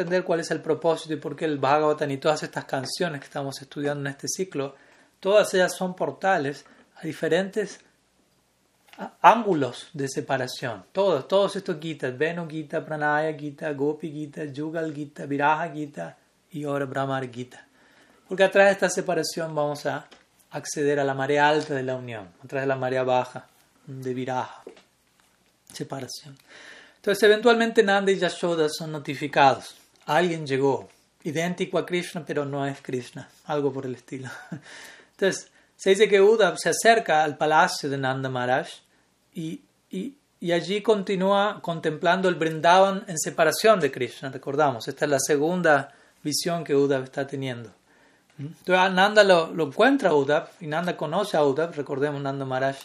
entender cuál es el propósito y por qué el Bhagavatam y todas estas canciones que estamos estudiando en este ciclo, todas ellas son portales a diferentes ángulos de separación. Todos, todos estos Gitas, Venu Gita, Pranaya Gita, Gopi Gita, Yugal Gita, Viraja Gita y ahora Brahmar Gita. Porque a través de esta separación vamos a acceder a la marea alta de la unión, a través de la marea baja de Viraja, separación. Entonces, eventualmente Nanda y Yashoda son notificados. Alguien llegó, idéntico a Krishna, pero no es Krishna, algo por el estilo. Entonces, se dice que Uddhav se acerca al palacio de Nanda Maharaj y, y, allí continúa contemplando el Brindavan en separación de Krishna. Recordamos, esta es la segunda visión que Uddhav está teniendo. Entonces Nanda lo, lo encuentra a Uddhav y Nanda conoce a Uddhav. Recordemos, Nanda Maharaj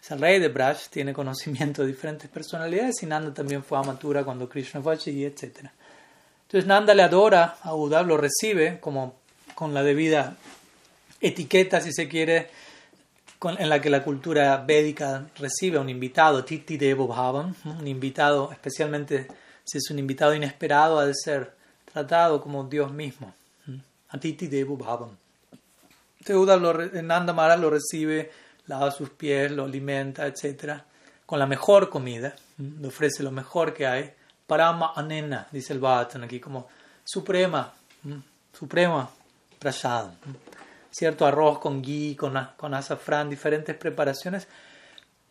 es el rey de Braj, tiene conocimiento de diferentes personalidades y Nanda también fue a Mathura cuando Krishna fue allí, etc. Entonces Nanda le adora a lo recibe como con la debida etiqueta, si se quiere, en la que la cultura védica recibe a un invitado, Titi Devo Bhavan, un invitado, especialmente si es un invitado inesperado, ha de ser tratado como Dios mismo. A Titi Devo Bhavan. Entonces, lo, Nanda Maharaj lo recibe, lava sus pies, lo alimenta, etc. Con la mejor comida, le ofrece lo mejor que hay. Parama Anena, dice el Bhatan aquí, como suprema, suprema prasad cierto arroz con ghee, con, con azafrán, diferentes preparaciones,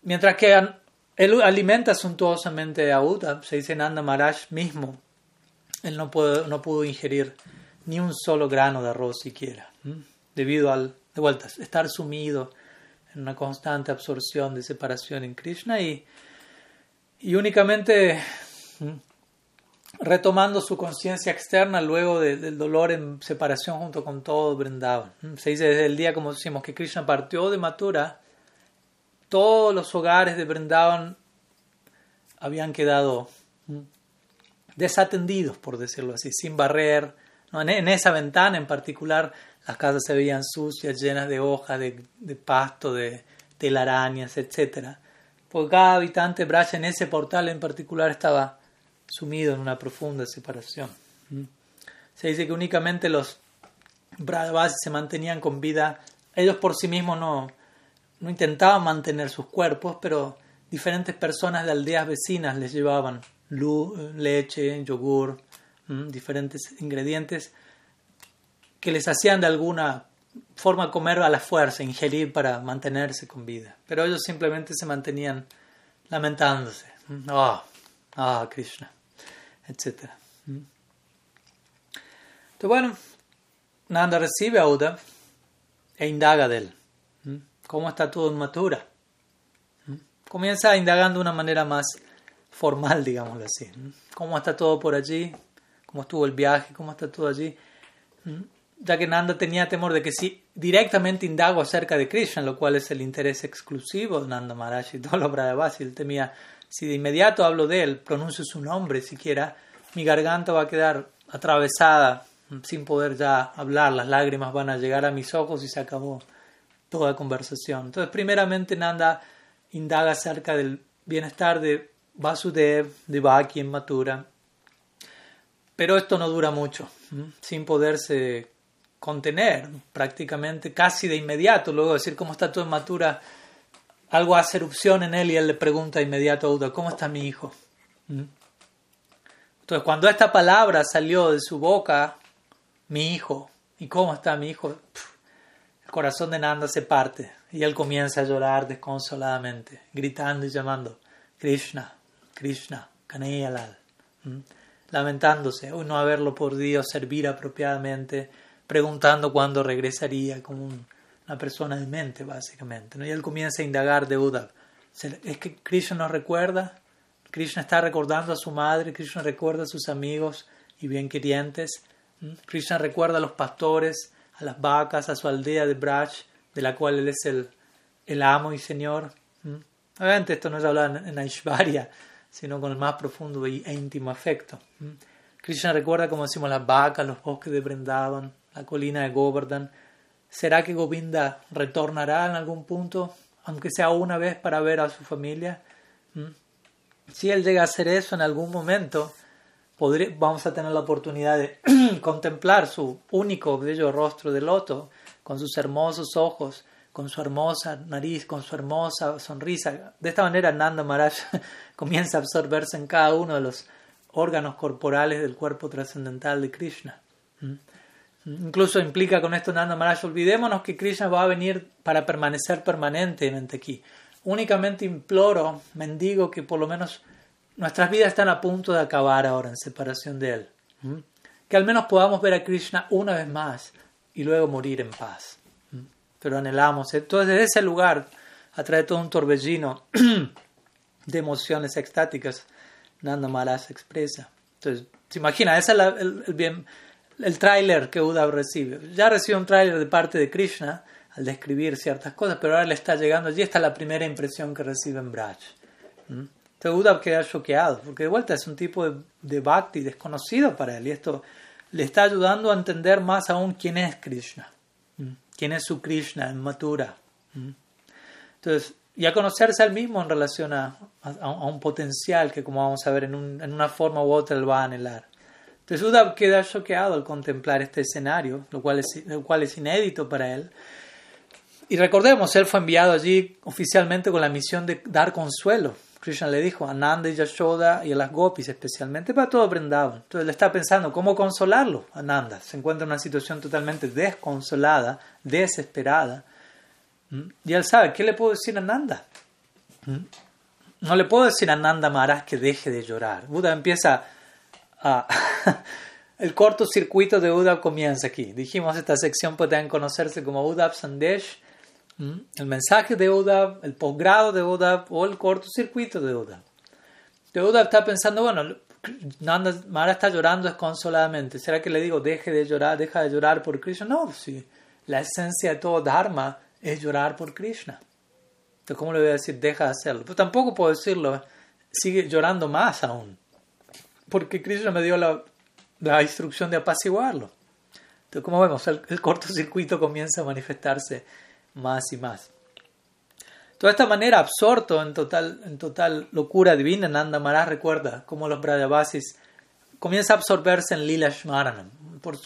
mientras que él alimenta suntuosamente a Uda, se dice Nanda Maharaj mismo, él no, pudo, no pudo ingerir ni un solo grano de arroz siquiera, debido al, de vuelta, estar sumido en una constante absorción de separación en Krishna y, y únicamente retomando su conciencia externa luego del dolor en separación junto con todo Vrindavan. Se dice desde el día, como decimos, que Krishna partió de Mathura, todos los hogares de Vrindavan habían quedado desatendidos, por decirlo así, sin barrer. En, esa ventana en particular, las casas se veían sucias, llenas de hojas, de, pasto, de telarañas, etc. Porque cada habitante Braj en ese portal en particular estaba sumido en una profunda separación. Mm. Se dice que únicamente los Brahmas se mantenían con vida, ellos por sí mismos no, no intentaban mantener sus cuerpos, pero diferentes personas de aldeas vecinas les llevaban leche, yogur, mm, diferentes ingredientes que les hacían de alguna forma comer a la fuerza, ingerir para mantenerse con vida. Pero ellos simplemente se mantenían lamentándose. Ah, ah, Krishna etc. ¿Mm? Entonces, bueno, Nanda recibe a Uda e indaga de él. ¿Mm? ¿Cómo está todo en Matura? ¿Mm? Comienza indagando de una manera más formal, digámoslo así. ¿Cómo está todo por allí? ¿Cómo estuvo el viaje? ¿Cómo está todo allí? Ya que Nanda tenía temor de que si directamente indago acerca de Krishna, lo cual es el interés exclusivo de Nanda Maharaj y todo lo Brahmavasi, él temía si de inmediato hablo de él, pronuncio su nombre siquiera, mi garganta va a quedar atravesada sin poder ya hablar, las lágrimas van a llegar a mis ojos y se acabó toda conversación. Entonces, primeramente Nanda indaga acerca del bienestar de Vasudev, de Baki en Matura, pero esto no dura mucho, sin poderse contener prácticamente casi de inmediato, luego decir cómo está todo en Matura algo hace erupción en él y él le pregunta inmediato a Uda, ¿cómo está mi hijo? ¿Mm? Entonces, cuando esta palabra salió de su boca, mi hijo, ¿y cómo está mi hijo? el corazón de Nanda se parte y él comienza a llorar desconsoladamente, gritando y llamando, Krishna, Krishna, Kaneyalal, ¿Mm? lamentándose, no haberlo podido servir apropiadamente, preguntando cuándo regresaría como un una persona de mente, básicamente. ¿no? Y él comienza a indagar de Uddhav. Es que Krishna nos recuerda, Krishna está recordando a su madre, Krishna recuerda a sus amigos y bien querientes. Krishna recuerda a los pastores, a las vacas, a su aldea de Braj, de la cual él es el, el amo y señor. Obviamente esto no es hablar en Aishvarya, sino con el más profundo e íntimo afecto. Krishna recuerda, como decimos, las vacas, los bosques de Brindavan, la colina de Govardhan, ¿Será que Govinda retornará en algún punto, aunque sea una vez, para ver a su familia? ¿Mm? Si él llega a hacer eso en algún momento, vamos a tener la oportunidad de contemplar su único bello rostro de loto, con sus hermosos ojos, con su hermosa nariz, con su hermosa sonrisa. De esta manera Nanda Maharaj comienza a absorberse en cada uno de los órganos corporales del cuerpo trascendental de Krishna. ¿Mm? Incluso implica con esto Nanda Maharaj, olvidémonos que Krishna va a venir para permanecer permanentemente aquí. Únicamente imploro, mendigo, que por lo menos nuestras vidas están a punto de acabar ahora en separación de Él. ¿Mm? Que al menos podamos ver a Krishna una vez más y luego morir en paz. ¿Mm? Pero anhelamos. Entonces, desde ese lugar, a través de todo un torbellino de emociones extáticas, Nanda Maharaj expresa. Entonces, se imagina, ese es el, bien, el tráiler que Uddhav recibe. Ya recibe un tráiler de parte de Krishna al describir ciertas cosas, pero ahora le está llegando allí, está la primera impresión que recibe en Braj. ¿Mm? Entonces Uddhav queda choqueado, porque de vuelta es un tipo de, de bhakti desconocido para él, y esto le está ayudando a entender más aún quién es Krishna, ¿Mm? quién es su Krishna en Mathura. ¿Mm? Entonces, y a conocerse al mismo en relación a, un potencial que, como vamos a ver, en, una forma u otra él va a anhelar. Entonces Uddhav queda choqueado al contemplar este escenario, lo cual, es, lo cual es inédito para él. Y recordemos, él fue enviado allí oficialmente con la misión de dar consuelo. Krishna le dijo a Nanda y Yashoda y a las gopis especialmente para todo Vrindavan. Entonces le está pensando cómo consolarlo a Nanda. Se encuentra en una situación totalmente desconsolada, desesperada ¿Mm? Y él sabe, ¿qué le puedo decir a Nanda? ¿Mm? No le puedo decir a Nanda Maharaj que deje de llorar. Buda empieza a... el cortocircuito de Uddhav comienza aquí. Dijimos, esta sección puede conocerse como Uddhav Sandesh, el mensaje de Uddhav, el posgrado de Uddhav o el cortocircuito de Uddhav. De Uddhav está pensando, bueno, Nanda Maharaj está llorando desconsoladamente. ¿Será que le digo, deje de llorar, deja de llorar por Krishna? No, sí. La esencia de todo Dharma es llorar por Krishna. Entonces, ¿cómo le voy a decir, deja de hacerlo? Pero tampoco puedo decirlo, sigue llorando más aún. Porque Krishna me dio la, la instrucción de apaciguarlo. Entonces, como vemos, el, el, cortocircuito comienza a manifestarse más y más. De esta manera, absorto en total, en total locura divina, Nanda Maharaj recuerda cómo los Brajavasis comienza a absorberse en Lila Shmaranam,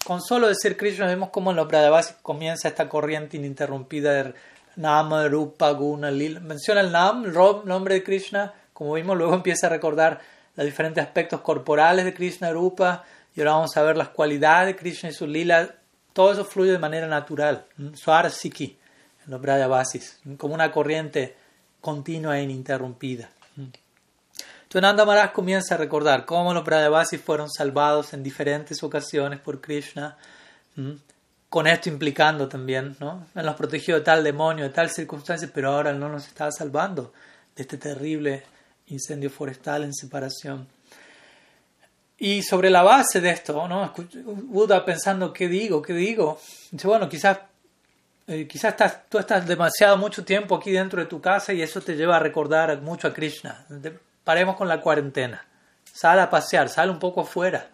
con solo decir Krishna vemos cómo en los Brajavasis comienza esta corriente ininterrumpida de Nama, Rupa, Guna, Lila. Menciona el Nam, el nombre de Krishna, como vimos, luego empieza a recordar los diferentes aspectos corporales de Krishna, Rupa, y ahora vamos a ver las cualidades de Krishna y su Lila. Todo eso fluye de manera natural, Swar Siki, en los Brajavasis, como una corriente continua e ininterrumpida. Entonces Nanda Maharaj comienza a recordar cómo los Brajavasis fueron salvados en diferentes ocasiones por Krishna, con esto implicando también, ¿no? Él los protegió de tal demonio, de tal circunstancia, pero ahora no nos está salvando de este terrible incendio forestal en separación. Y sobre la base de esto, ¿no? Buda pensando, ¿qué digo? ¿Qué digo? Dice, bueno, quizás, eh, quizás estás, tú estás demasiado mucho tiempo aquí dentro de tu casa y eso te lleva a recordar mucho a Krishna paremos con la cuarentena. Sal a pasear, sal un poco afuera.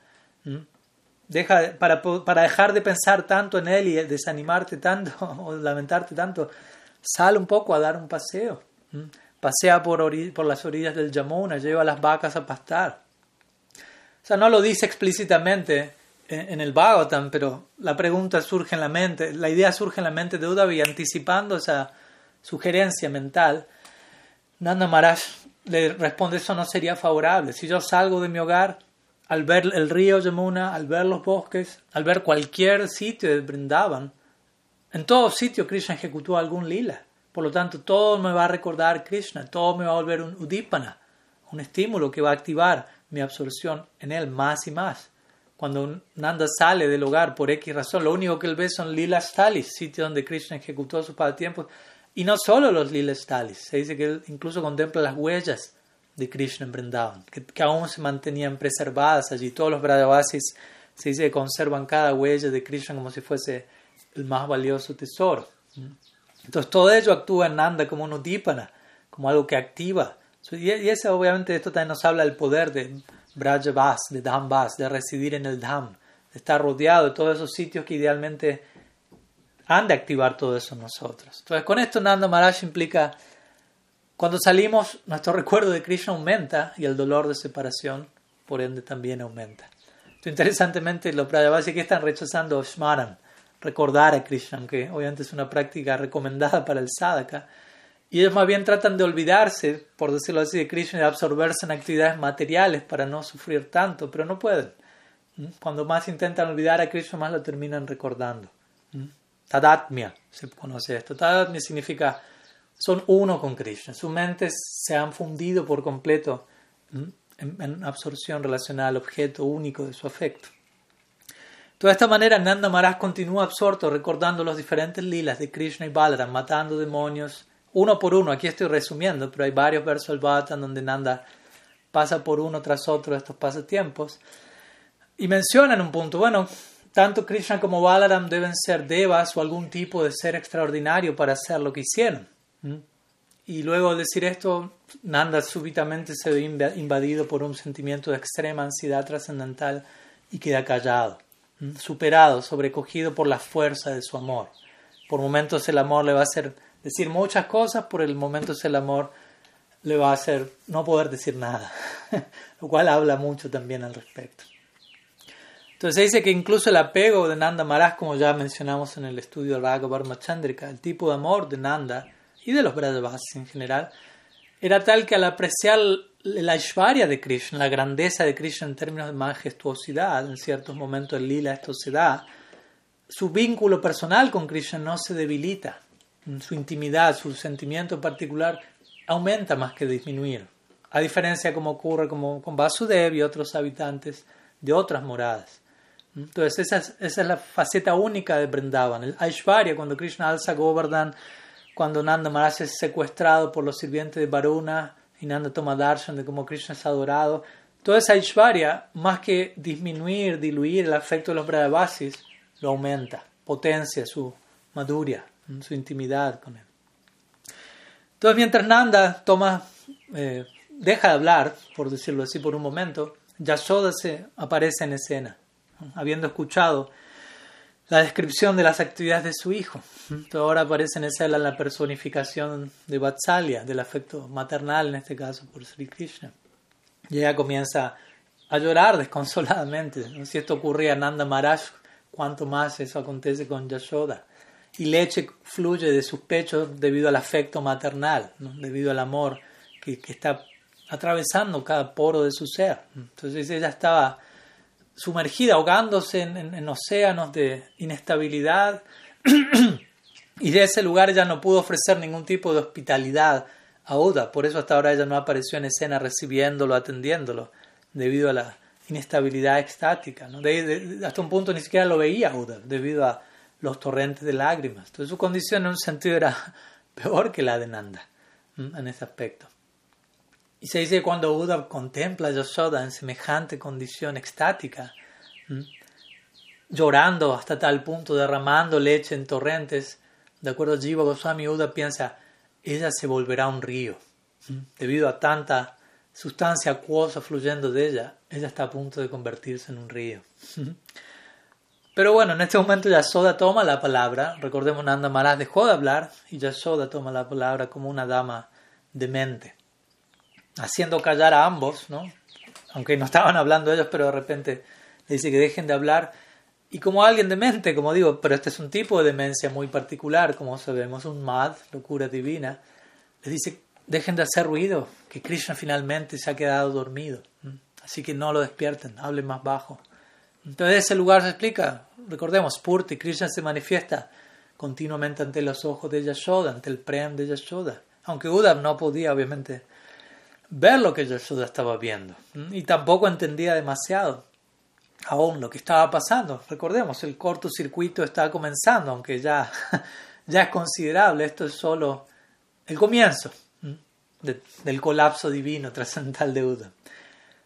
Deja, para, para dejar de pensar tanto en él y desanimarte tanto o lamentarte tanto, sal un poco a dar un paseo. Pasea por, las orillas del Yamuna, lleva las vacas a pastar. O sea, no lo dice explícitamente en, el Bhagavatam, pero la pregunta surge en la mente, la idea surge en la mente de Uddhavi, anticipando esa sugerencia mental. Nanda Maharaj le responde eso no sería favorable. Si yo salgo de mi hogar al ver el río Yamuna, al ver los bosques, al ver cualquier sitio de en todo sitio Krishna ejecutó algún lila. Por lo tanto, todo me va a recordar Krishna, todo me va a volver un udipana, un estímulo que va a activar mi absorción en él más y más. Cuando Nanda sale del hogar por X razón, lo único que él ve son lilas talis, sitio donde Krishna ejecutó sus pasatiempos y no solo los lilas talis, se dice que él incluso contempla las huellas de Krishna en Vrindavan, que, aún se mantenían preservadas allí. Todos los Brajavasis se dice que conservan cada huella de Krishna como si fuese el más valioso tesoro. Entonces todo ello actúa en Nanda como un udipana, como algo que activa. Y, eso obviamente esto también nos habla del poder de Brajavas, de Dhambas, de residir en el Dham, de estar rodeado de todos esos sitios que idealmente han de activar todo eso en nosotros. Entonces, con esto Nanda Maharaj implica, cuando salimos, nuestro recuerdo de Krishna aumenta y el dolor de separación por ende también aumenta. Entonces, interesantemente, los Brajavasis que están rechazando Shmaran, recordar a Krishna, aunque obviamente es una práctica recomendada para el sadhaka, y ellos más bien tratan de olvidarse, por decirlo así, de Krishna de absorberse en actividades materiales para no sufrir tanto, pero no pueden. ¿Mm? Cuando más intentan olvidar a Krishna, más lo terminan recordando. ¿Mm? Tadatmya se conoce esto. Tadatmya significa son uno con Krishna. Sus mentes se han fundido por completo ¿Mm? en, absorción relacionada al objeto único de su afecto. De esta manera, Nanda Maharaj continúa absorto recordando los diferentes lilas de Krishna y Balaram, matando demonios uno por uno. Aquí estoy resumiendo, pero hay varios versos del Bhagavatam donde Nanda pasa por uno tras otro estos pasatiempos. Y menciona en un punto, bueno, tanto Krishna como Balaram deben ser devas o algún tipo de ser extraordinario para hacer lo que hicieron. Y luego al decir esto, Nanda súbitamente se ve invadido por un sentimiento de extrema ansiedad trascendental y queda callado, superado, sobrecogido por la fuerza de su amor. Por momentos el amor le va a hacer decir muchas cosas, por el momento el amor le va a hacer no poder decir nada, lo cual habla mucho también al respecto. Entonces dice que incluso el apego de Nanda Maharaj, como ya mencionamos en el estudio del Bhagavad Chandrika, el tipo de amor de Nanda y de los Brajavasis en general, era tal que al apreciar la Ishvarya de Krishna, la grandeza de Krishna en términos de majestuosidad, en ciertos momentos del lila esto se da, su vínculo personal con Krishna no se debilita, su intimidad, su sentimiento particular aumenta más que disminuir, a diferencia como ocurre como con Vasudev y otros habitantes de otras moradas. Entonces esa es, esa es la faceta única de Brindavan, el Aishwarya, cuando Krishna alza Govardhan, cuando Nanda Maharaj es secuestrado por los sirvientes de Varuna y Nanda toma darshan de cómo Krishna es adorado, toda esa Aishwarya, más que disminuir, diluir el afecto de los Brahavasis, lo aumenta, potencia su maduria su intimidad con él. Entonces, mientras Nanda toma, eh, deja de hablar, por decirlo así, por un momento, Yashoda se aparece en escena, habiendo escuchado la descripción de las actividades de su hijo. Entonces, ahora aparece en escena la personificación de Vatsalya, del afecto maternal, en este caso por Sri Krishna. Y ella comienza a llorar desconsoladamente. Si esto ocurría a Nanda Maharaj, cuánto más eso acontece con Yashoda y leche fluye de sus pechos debido al afecto maternal, debido al amor que, está atravesando cada poro de su ser. Entonces ella estaba sumergida, ahogándose en, océanos de inestabilidad y de ese lugar ya no pudo ofrecer ningún tipo de hospitalidad a Uda. Por eso hasta ahora ella no apareció en escena recibiéndolo, atendiéndolo, debido a la inestabilidad extática. hasta un punto ni siquiera lo veía Uda, debido a los torrentes de lágrimas. Entonces su condición en un sentido era peor que la de Nanda en ese aspecto. Y se dice cuando Buda contempla a Yashoda en semejante condición extática, llorando hasta tal punto, derramando leche en torrentes, de acuerdo a Jiva Goswami, Buda piensa, ella se volverá un río. Debido a tanta sustancia acuosa fluyendo de ella, ella está a punto de convertirse en un río. Pero bueno, en este momento Yasoda toma la palabra. Recordemos, Nanda Maharaj dejó de hablar y Yasoda toma la palabra como una dama demente, haciendo callar a ambos, ¿no? Aunque no estaban hablando ellos, pero de repente le dice que dejen de hablar. Y como alguien demente, como digo, pero este es un tipo de demencia muy particular, como sabemos, un mad, locura divina, le dice, dejen de hacer ruido, que Krishna finalmente se ha quedado dormido. Así que no lo despierten, hablen más bajo. Entonces ese lugar se explica, recordemos, Purti, Krishna se manifiesta continuamente ante los ojos de Yashoda, ante el Prem de Yashoda. Aunque Uddhav no podía, obviamente, ver lo que Yashoda estaba viendo. Y tampoco entendía demasiado aún lo que estaba pasando. Recordemos, el cortocircuito está comenzando, aunque ya, ya es considerable. Esto es solo el comienzo del colapso divino trascendental de Uddhav.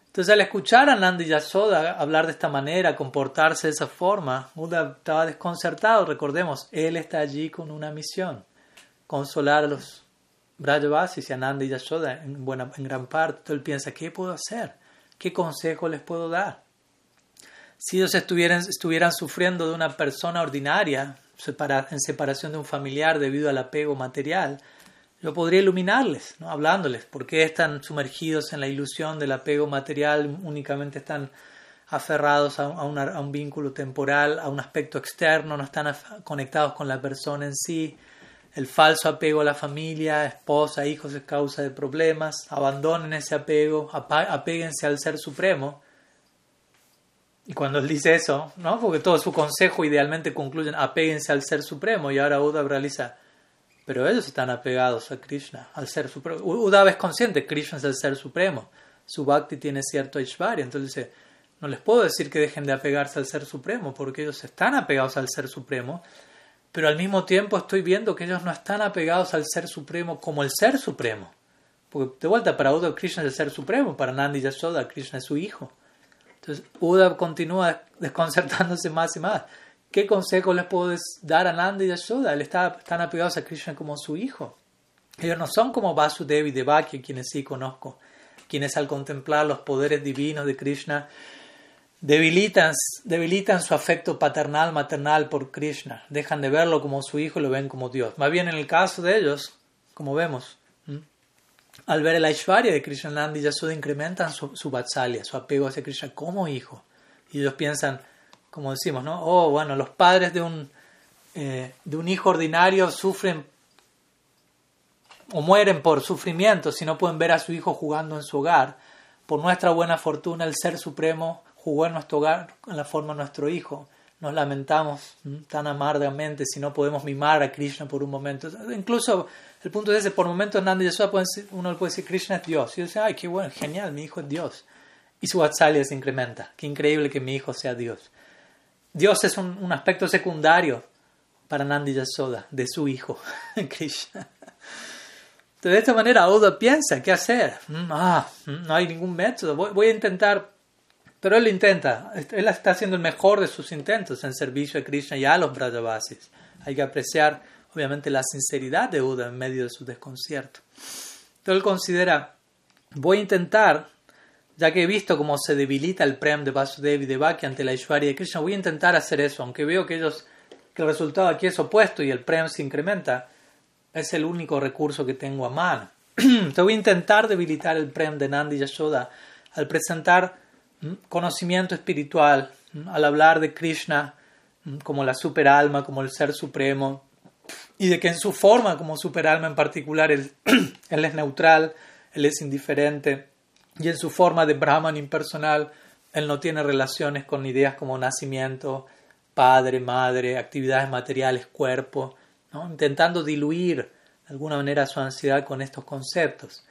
Entonces, al escuchar a Nandi Yasoda hablar de esta manera, comportarse de esa forma, Uda estaba desconcertado. Recordemos, él está allí con una misión: consolar a los Brajavasis y a Nandi y Yasoda en, buena, en gran parte. Él piensa: ¿qué puedo hacer? ¿Qué consejo les puedo dar? Si ellos estuvieran, estuvieran sufriendo de una persona ordinaria, en separación de un familiar debido al apego material, yo podría iluminarles, ¿no? hablándoles, por qué están sumergidos en la ilusión del apego material, únicamente están aferrados a, a, un vínculo temporal, a un aspecto externo, no están conectados con la persona en sí. El falso apego a la familia, esposa, hijos es causa de problemas. Abandonen ese apego, apéguense al Ser Supremo. Y cuando él dice eso, ¿no? porque todo su consejo idealmente concluyen apéguense al Ser Supremo y ahora Uddhav realiza, pero ellos están apegados a Krishna, al Ser Supremo. Uddhav es consciente, Krishna es el Ser Supremo, su bhakti tiene cierto Ishvarya, entonces dice, no les puedo decir que dejen de apegarse al Ser Supremo, porque ellos están apegados al Ser Supremo, pero al mismo tiempo estoy viendo que ellos no están apegados al Ser Supremo como el Ser Supremo. Porque de vuelta, para Uddhav Krishna es el Ser Supremo, para Nandi Yashoda Krishna es su hijo. Entonces Uddhav continúa desconcertándose más y más. ¿Qué consejo les puedo dar a Nandi Yashoda? Él está, están apegados a Krishna como su hijo. Ellos no son como Vasudev y Devaki, quienes sí conozco, quienes al contemplar los poderes divinos de Krishna debilitan, debilitan su afecto paternal, maternal por Krishna. Dejan de verlo como su hijo y lo ven como Dios. Más bien en el caso de ellos, como vemos, al ver el Aishwarya de Krishna Nandi y Yashoda incrementan su, su su apego hacia Krishna como hijo. Y ellos piensan, como decimos, ¿no? Oh, bueno, los padres de un, eh, de un hijo ordinario sufren o mueren por sufrimiento si no pueden ver a su hijo jugando en su hogar. Por nuestra buena fortuna, el Ser Supremo jugó en nuestro hogar en la forma de nuestro hijo. Nos lamentamos tan amargamente si no podemos mimar a Krishna por un momento. Incluso el punto es ese, por momentos Nanda y uno puede decir Krishna es Dios. Y dice, ay, qué bueno, genial, mi hijo es Dios. Y su vatsalya se incrementa. Qué increíble que mi hijo sea Dios. Dios es un, un aspecto secundario para Nandi Yasoda, de su hijo, Krishna. De esta manera, Oda piensa, ¿qué hacer? Mm, ah, mm, no hay ningún método. Voy, a intentar, pero él intenta. Él está haciendo el mejor de sus intentos en servicio a Krishna y a los Brajavasis. Hay que apreciar, obviamente, la sinceridad de Oda en medio de su desconcierto. Entonces, él considera, voy a intentar ya que he visto cómo se debilita el Prem de Vasudev y de Bhakti ante la Ishwarya de Krishna, voy a intentar hacer eso, aunque veo que ellos que el resultado aquí es opuesto y el Prem se incrementa, es el único recurso que tengo a mano. Te voy a intentar debilitar el Prem de Nandi Yashoda al presentar conocimiento espiritual, al hablar de Krishna como la superalma, como el ser supremo, y de que en su forma como superalma en particular él, es neutral, él es indiferente, y en su forma de Brahman impersonal, él no tiene relaciones con ideas como nacimiento, padre, madre, actividades materiales, cuerpo, intentando diluir de alguna manera su ansiedad con estos conceptos.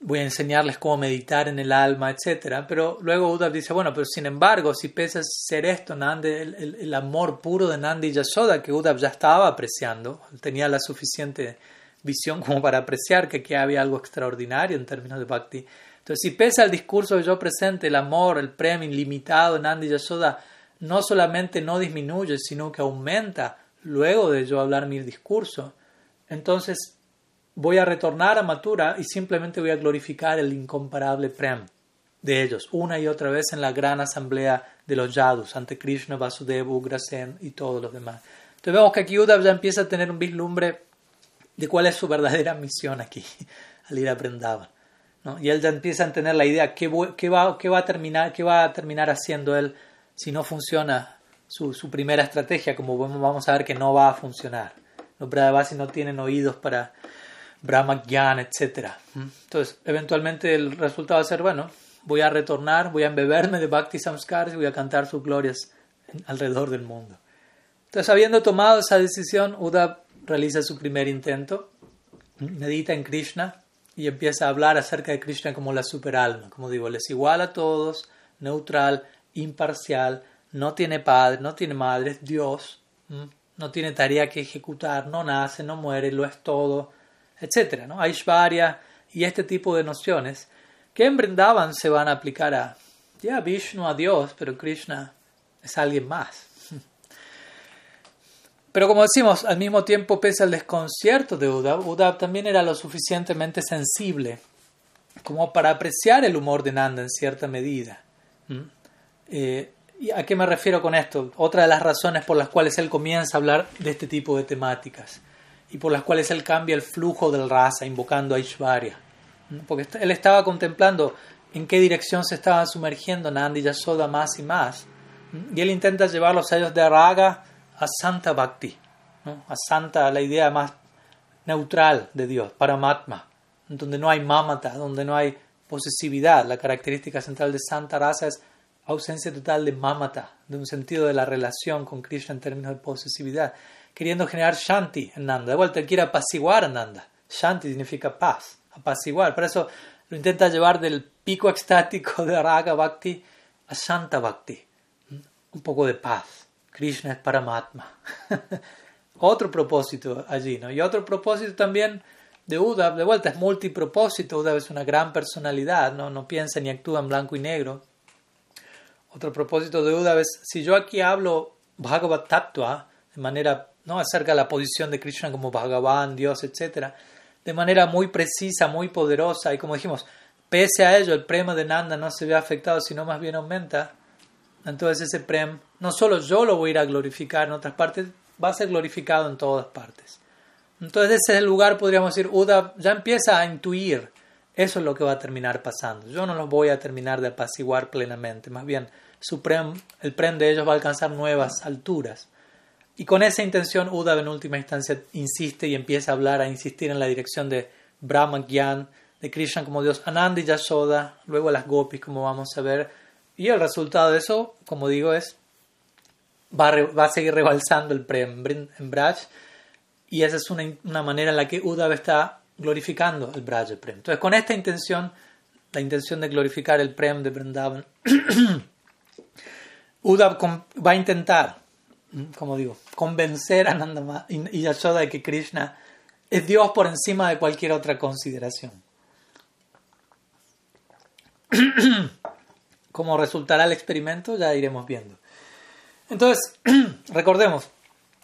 Voy a enseñarles cómo meditar en el alma, etc. Pero luego Uddhav dice, bueno, pero sin embargo, si a ser esto, Nandi, el, el, amor puro de Nandi y Yasoda, que Uddhav ya estaba apreciando, tenía la suficiente visión como para apreciar que aquí había algo extraordinario en términos de bhakti, entonces, si pese al discurso que yo presente, el amor, el premio ilimitado en Andy Yashoda, no solamente no disminuye, sino que aumenta luego de yo hablar mi discurso, entonces voy a retornar a Matura y simplemente voy a glorificar el incomparable Prem de ellos, una y otra vez en la gran asamblea de los Yadus, ante Krishna, Vasudeva, Ugrasen y todos los demás. Entonces vemos que aquí ya empieza a tener un vislumbre de cuál es su verdadera misión aquí, al ir a y él ya empieza a tener la idea qué, qué, va, qué, va a terminar, qué va a terminar haciendo él si no funciona su, primera estrategia, como vamos a ver que no va a funcionar. Los Brahmavasis no tienen oídos para Brahma Gyan, etc. Entonces, eventualmente el resultado va a ser, bueno, voy a retornar, voy a embeberme de Bhakti Samskaras y voy a cantar sus glorias alrededor del mundo. Entonces, habiendo tomado esa decisión, Uda realiza su primer intento, medita en Krishna, y empieza a hablar acerca de Krishna como la superalma. Como digo, él es igual a todos, neutral, imparcial, no tiene padre, no tiene madre, es Dios, no tiene tarea que ejecutar, no nace, no muere, lo es todo, etc. ¿no? Aishvarya y este tipo de nociones que en Brindavan se van a aplicar a ya Vishnu, a Dios, pero Krishna es alguien más. Pero como decimos, al mismo tiempo, pese al desconcierto de Uddhav, Uddhav también era lo suficientemente sensible como para apreciar el humor de Nanda en cierta medida. ¿Mm? Eh, ¿Y a qué me refiero con esto? Otra de las razones por las cuales él comienza a hablar de este tipo de temáticas. Y por las cuales él cambia el flujo del rasa invocando a Ishvarya. Porque él estaba contemplando en qué dirección se estaban sumergiendo Nandi Yasoda más y más. Y él intenta llevarlos a ellos de raga a santa bhakti, a santa, la idea más neutral de Dios, paramatma, donde no hay mamata, donde no hay posesividad. La característica central de santa raza es ausencia total de mamata, de un sentido de la relación con Krishna en términos de posesividad, queriendo generar shanti en Nanda. De vuelta, él quiere apaciguar a Nanda. Shanti significa paz, apaciguar. Por eso lo intenta llevar del pico extático de Raga Bhakti a Shanta Bhakti. Un poco de paz. Krishna es Paramatma. otro propósito allí, ¿no? Y otro propósito también de Uddhav, de vuelta, es multipropósito. Uddhav es una gran personalidad, ¿no? No piensa ni actúa en blanco y negro. Otro propósito de Uddhav es, si yo aquí hablo Bhagavad Tattva, de manera, ¿no? Acerca la posición de Krishna como Bhagavan, Dios, etcétera de manera muy precisa, muy poderosa, y como dijimos, pese a ello, el prema de Nanda no se ve afectado, sino más bien aumenta. Entonces ese prem, no solo yo lo voy a ir a glorificar en otras partes, va a ser glorificado en todas partes. Entonces ese es el lugar, podríamos decir, Uda ya empieza a intuir, eso es lo que va a terminar pasando. Yo no los voy a terminar de apaciguar plenamente, más bien su prem, el prem de ellos va a alcanzar nuevas alturas. Y con esa intención, Uddhav en última instancia insiste y empieza a hablar, a insistir en la dirección de Brahma Gyan, de Krishna como Dios, Ananda y Yashoda, luego las gopis, como vamos a ver. Y el resultado de eso, como digo, es va a, va a seguir rebalsando el Prem en Braj. Y esa es una, una, manera en la que Uddhav está glorificando el Braj, el Prem. Entonces, con esta intención, la intención de glorificar el Prem de Vrindavan, Uddhav va a intentar como digo, convencer a Nanda y Yashoda de que Krishna es Dios por encima de cualquier otra consideración. ¿Cómo resultará el experimento? Ya iremos viendo. Entonces, recordemos,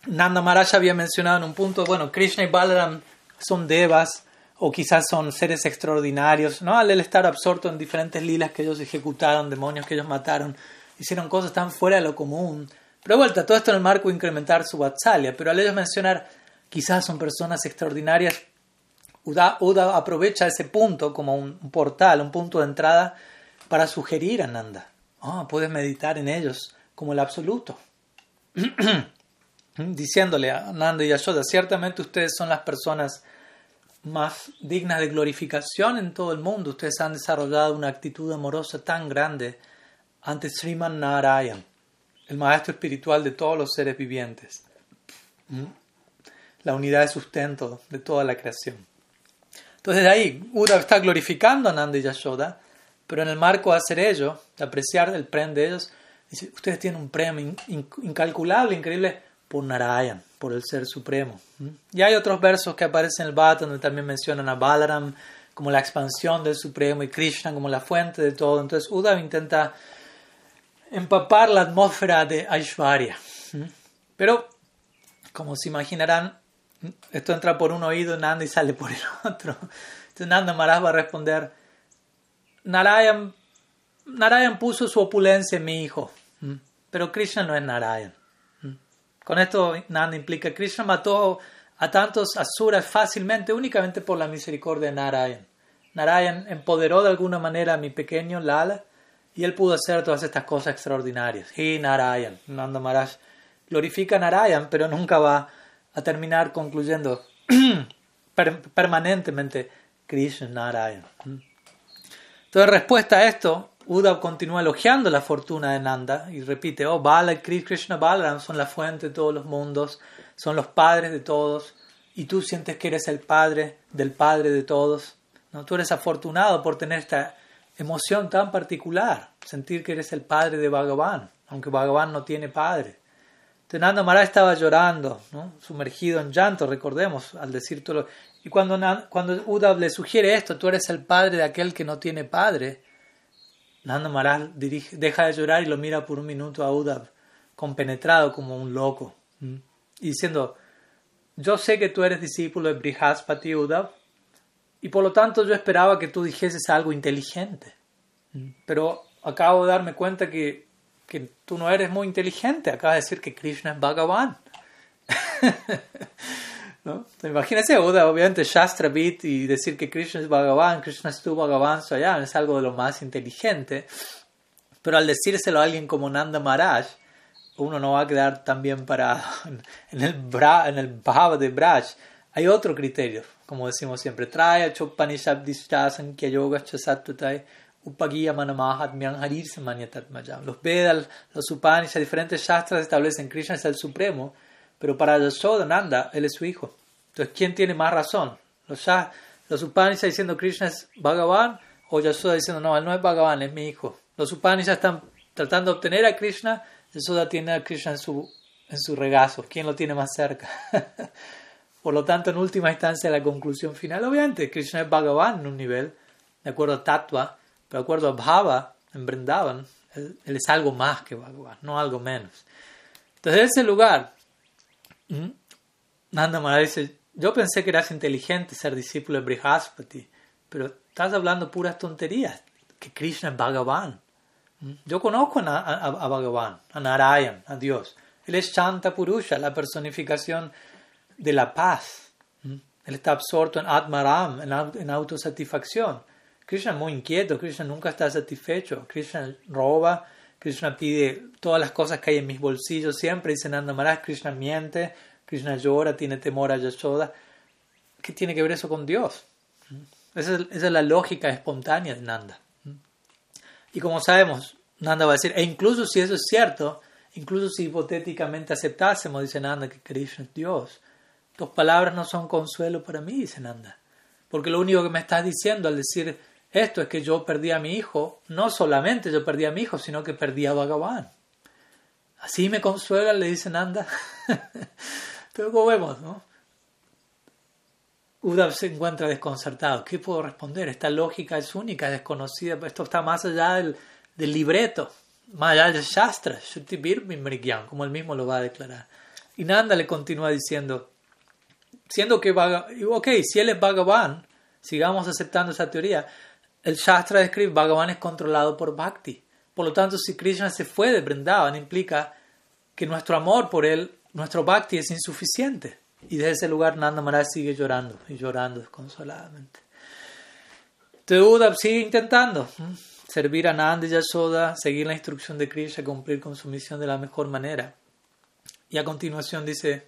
Nanda Maharaj había mencionado en un punto, bueno, Krishna y Balaram son devas o quizás son seres extraordinarios, ¿no? Al estar absorto en diferentes lilas que ellos ejecutaron, demonios que ellos mataron, hicieron cosas tan fuera de lo común, pero vuelta, todo esto en el marco de incrementar su Vatsalya, pero al ellos mencionar quizás son personas extraordinarias, Uda, aprovecha ese punto como un, portal, un punto de entrada para sugerir a Nanda. Oh, puedes meditar en ellos como el absoluto. Diciéndole a Nanda y Yashoda, ciertamente ustedes son las personas más dignas de glorificación en todo el mundo. Ustedes han desarrollado una actitud amorosa tan grande ante Sriman Narayan el maestro espiritual de todos los seres vivientes, ¿Mm? la unidad de sustento de toda la creación. Entonces de ahí, Uda está glorificando a Nanda y Yashoda, pero en el marco de hacer ello, de apreciar el prem de ellos, dice, ustedes tienen un premio incalculable, increíble, por Narayan, por el Ser Supremo. ¿Mm? Y hay otros versos que aparecen en el Bhata donde también mencionan a Balaram como la expansión del Supremo y Krishna como la fuente de todo. Entonces Uda intenta empapar la atmósfera de Aishwarya. Pero, como se imaginarán, esto entra por un oído Nanda y sale por el otro. Entonces Nanda Maharaj va a responder, Narayan, Narayan puso su opulencia en mi hijo, pero Krishna no es Narayan. Con esto Nanda implica, Krishna mató a tantos asuras fácilmente únicamente por la misericordia de Narayan. Narayan empoderó de alguna manera a mi pequeño Lala y él pudo hacer todas estas cosas extraordinarias. Y Narayan, Nanda Maharaj glorifica a Narayan, pero nunca va a terminar concluyendo permanentemente Krishna Narayan. Entonces, respuesta a esto, Uddhav continúa elogiando la fortuna de Nanda y repite, oh, Bala, Krishna Balaram son la fuente de todos los mundos, son los padres de todos, y tú sientes que eres el padre del padre de todos. ¿no? Tú eres afortunado por tener esta emoción tan particular, sentir que eres el padre de Bhagavan, aunque Bhagavan no tiene padre. Tenanda Maharaj estaba llorando, sumergido en llanto, recordemos, al decir todo Y cuando, cuando Uddhav le sugiere esto, tú eres el padre de aquel que no tiene padre, Nanda Maharaj deja de llorar y lo mira por un minuto a Uddhav, compenetrado como un loco, y diciendo, yo sé que tú eres discípulo de Brihaspati Uddhav, y por lo tanto yo esperaba que tú dijeses algo inteligente. Pero acabo de darme cuenta que, que tú no eres muy inteligente. Acabas de decir que Krishna es Bhagavan. ¿no? Imagínense, obviamente Shastra Beat y decir que Krishna es Bhagavan, Krishna es tu Bhagavan es algo de lo más inteligente. Pero al decírselo a alguien como Nanda Maharaj, uno no va a quedar tan bien parado. En el, bra, en el Bhava de Braj hay otro criterio, como decimos siempre. Trae Chopanishad Sankhya Yoga Chasatutai Upagiya Manamahatmyan Harir Los Vedas, los Upanishads, diferentes Shastras establecen Krishna es el Supremo, pero para Nanda él es su hijo. Entonces, ¿quién tiene más razón? Los, los Upanishads diciendo Krishna es Bhagavan o Yashoda diciendo no, él no es Bhagavan, es mi hijo. Los Upanishads están tratando de obtener a Krishna, Yashoda tiene a Krishna en su, en su regazo. ¿Quién lo tiene más cerca? Por lo tanto, en última instancia, la conclusión final, obviamente, Krishna es Bhagavan en un nivel, de acuerdo a Tattva, pero de acuerdo a Bhava, en Vrindavan, él, es algo más que Bhagavan, no algo menos. Entonces, en ese lugar, Nanda Maharaj dice, yo pensé que eras inteligente ser discípulo de Brihaspati, pero estás hablando puras tonterías, que Krishna es Bhagavan. Yo conozco a, a, Bhagavan, a Narayan, a Dios. Él es Chanta Purusha, la personificación de la paz. Él está absorto en Atmaram, en, autosatisfacción. Krishna es muy inquieto, Krishna nunca está satisfecho. Krishna roba, Krishna pide todas las cosas que hay en mis bolsillos siempre. Dice Nanda Maharaj, Krishna miente, Krishna llora, tiene temor a Yashoda. ¿Qué tiene que ver eso con Dios? Esa es, la lógica espontánea de Nanda. Y como sabemos, Nanda va a decir, e incluso si eso es cierto, incluso si hipotéticamente aceptásemos, dice Nanda, que Krishna es Dios, tus palabras no son consuelo para mí, dice Nanda. Porque lo único que me estás diciendo al decir esto es que yo perdí a mi hijo, no solamente yo perdí a mi hijo, sino que perdí a Bhagavan. Así me consuela, le dice Nanda. Pero como vemos, ¿no? Uddhav se encuentra desconcertado. ¿Qué puedo responder? Esta lógica es única, desconocida. Esto está más allá del, libreto, más allá del Shastra, como él mismo lo va a declarar. Y Nanda le continúa diciendo, siendo que, ok, si él es Bhagavan, sigamos aceptando esa teoría, el Shastra describe Bhagavan es controlado por Bhakti. Por lo tanto, si Krishna se fue de Vrindavan, implica que nuestro amor por él, nuestro Bhakti es insuficiente. Y desde ese lugar Nanda Maharaj sigue llorando y llorando desconsoladamente. Teuda sigue intentando servir a Nanda y Yashoda, seguir la instrucción de Krishna, cumplir con su misión de la mejor manera. Y a continuación dice,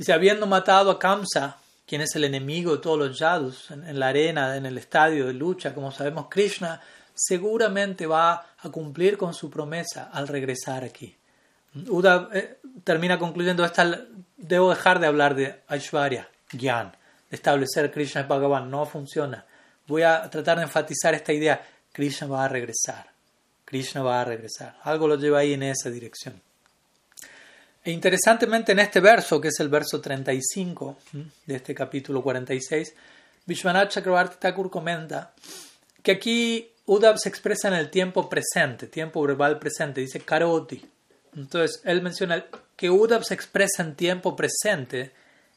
dice, habiendo matado a Kamsa, quien es el enemigo de todos los yadus en, la arena, en el estadio de lucha, como sabemos, Krishna seguramente va a cumplir con su promesa al regresar aquí. Uda eh, termina concluyendo esta, debo dejar de hablar de Aishwarya, Gyan, de establecer Krishna Bhagavan, no funciona. Voy a tratar de enfatizar esta idea, Krishna va a regresar, Krishna va a regresar. Algo lo lleva ahí en esa dirección. E interesantemente en este verso, que es el verso 35 de este capítulo 46, Vishwanath Chakravarti Thakur comenta que aquí Uddhav se expresa en el tiempo presente, tiempo verbal presente, dice karoti. Entonces, él menciona que Uddhav se expresa en tiempo presente,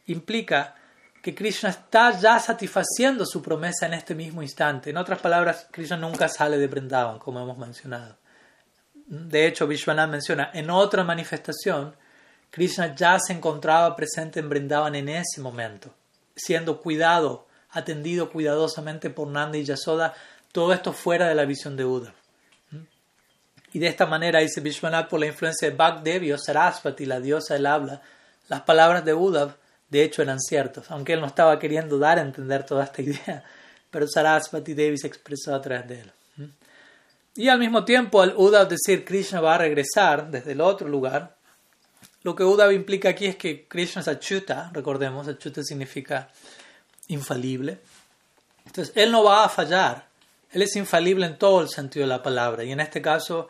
implica que Krishna está ya satisfaciendo su promesa en este mismo instante. En otras palabras, Krishna nunca sale de Vrindavan, como hemos mencionado. De hecho, Vishwanath menciona en otra manifestación Krishna ya se encontraba presente en Brindavan en ese momento, siendo cuidado, atendido cuidadosamente por Nanda y Yasoda, todo esto fuera de la visión de Uddhav. Y de esta manera, dice Vishwanath, por la influencia de Bhakdevi o Sarasvati, la diosa del habla, las palabras de Uddhav de hecho eran ciertas, aunque él no estaba queriendo dar a entender toda esta idea, pero Sarasvati Devi se expresó a través de él. Y al mismo tiempo, al Uddhav decir Krishna va a regresar desde el otro lugar, lo que Uddhava implica aquí es que Krishna es Achuta, recordemos, Achuta significa infalible. Entonces, Él no va a fallar. Él es infalible en todo el sentido de la palabra. Y en este caso,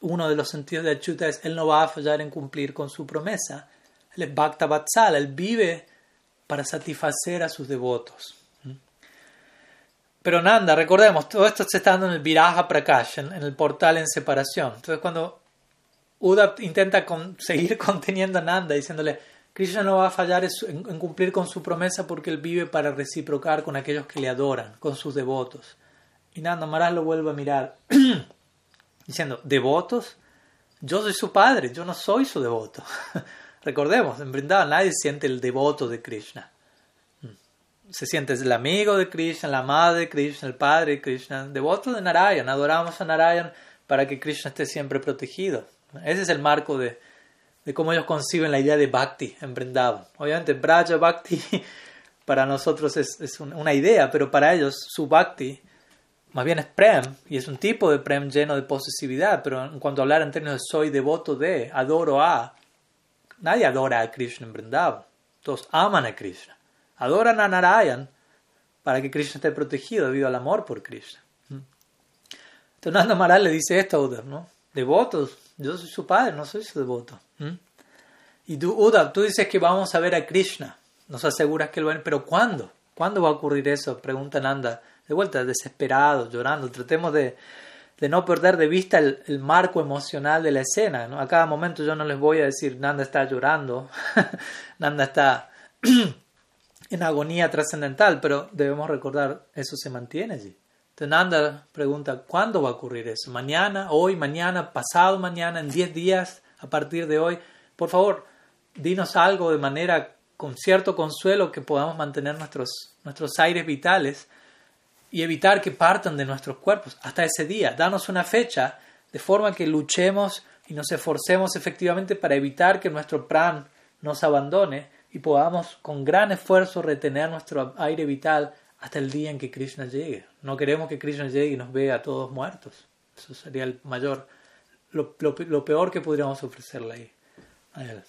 uno de los sentidos de Achuta es Él no va a fallar en cumplir con su promesa. Él es Bhakta Vatsala, Él vive para satisfacer a sus devotos. Pero Nanda, recordemos, todo esto se está dando en el Viraja Prakash, en el portal en separación. Entonces, cuando Uda intenta seguir conteniendo a Nanda diciéndole, Krishna no va a fallar en, cumplir con su promesa porque él vive para reciprocar con aquellos que le adoran, con sus devotos. Y Nanda Maharaj lo vuelve a mirar diciendo, ¿devotos? Yo soy su padre, yo no soy su devoto. recordemos, en Vrindavan nadie siente el devoto de Krishna. Mm. Se siente el amigo de Krishna, la madre de Krishna, el padre de Krishna, devoto de Narayan. Adoramos a Narayan para que Krishna esté siempre protegido. Ese es el marco de, de cómo ellos conciben la idea de Bhakti en Vrindavan. Obviamente, Braja Bhakti para nosotros es, es, una idea, pero para ellos su Bhakti más bien es Prem, y es un tipo de Prem lleno de posesividad, pero en cuanto a hablar en términos de soy devoto de, adoro a, nadie adora a Krishna en Vrindavan. Todos aman a Krishna. Adoran a Narayan para que Krishna esté protegido debido al amor por Krishna. Entonces Nanda le dice esto a Uddhav, ¿no? Devotos, yo soy su padre, no soy su devoto. Y tú, Uddhav, tú dices que vamos a ver a Krishna. Nos aseguras que lo ven, pero ¿cuándo? ¿Cuándo va a ocurrir eso? Pregunta Nanda. De vuelta, desesperado, llorando. Tratemos de, no perder de vista el, el, marco emocional de la escena. ¿no? A cada momento yo no les voy a decir, Nanda está llorando, Nanda está en agonía trascendental, pero debemos recordar, eso se mantiene allí. Nanda pregunta, ¿cuándo va a ocurrir eso? ¿Mañana? ¿Hoy? ¿Mañana? ¿Pasado mañana? ¿En 10 días? ¿A partir de hoy? Por favor, dinos algo de manera con cierto consuelo que podamos mantener nuestros, nuestros aires vitales y evitar que partan de nuestros cuerpos hasta ese día. Danos una fecha de forma que luchemos y nos esforcemos efectivamente para evitar que nuestro pran nos abandone y podamos con gran esfuerzo retener nuestro aire vital hasta el día en que Krishna llegue. No queremos que Krishna llegue y nos vea a todos muertos. Eso sería el mayor, lo, lo, peor que podríamos ofrecerle a él.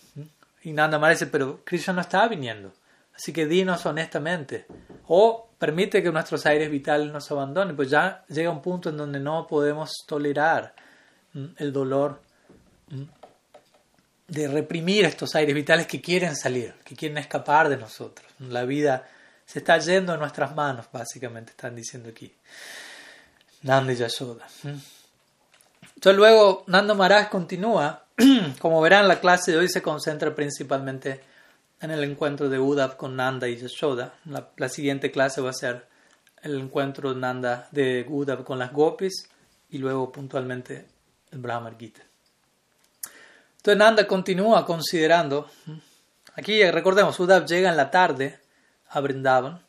Y Nanda Mara dice, pero Krishna no está viniendo. Así que dinos honestamente. O permite que nuestros aires vitales nos abandonen. Pues ya llega un punto en donde no podemos tolerar el dolor de reprimir estos aires vitales que quieren salir, que quieren escapar de nosotros. La vida se está yendo en nuestras manos, básicamente, están diciendo aquí. Nanda y Yashoda. Entonces luego Nando Maharaj continúa, como verán la clase de hoy se concentra principalmente en el encuentro de Uddhav con Nanda y Yashoda. La, siguiente clase va a ser el encuentro de Nanda de Uddhav con las gopis y luego puntualmente el Brahmar Gita. Entonces Nanda continúa considerando, aquí recordemos, Uddhav llega en la tarde a Brindavan,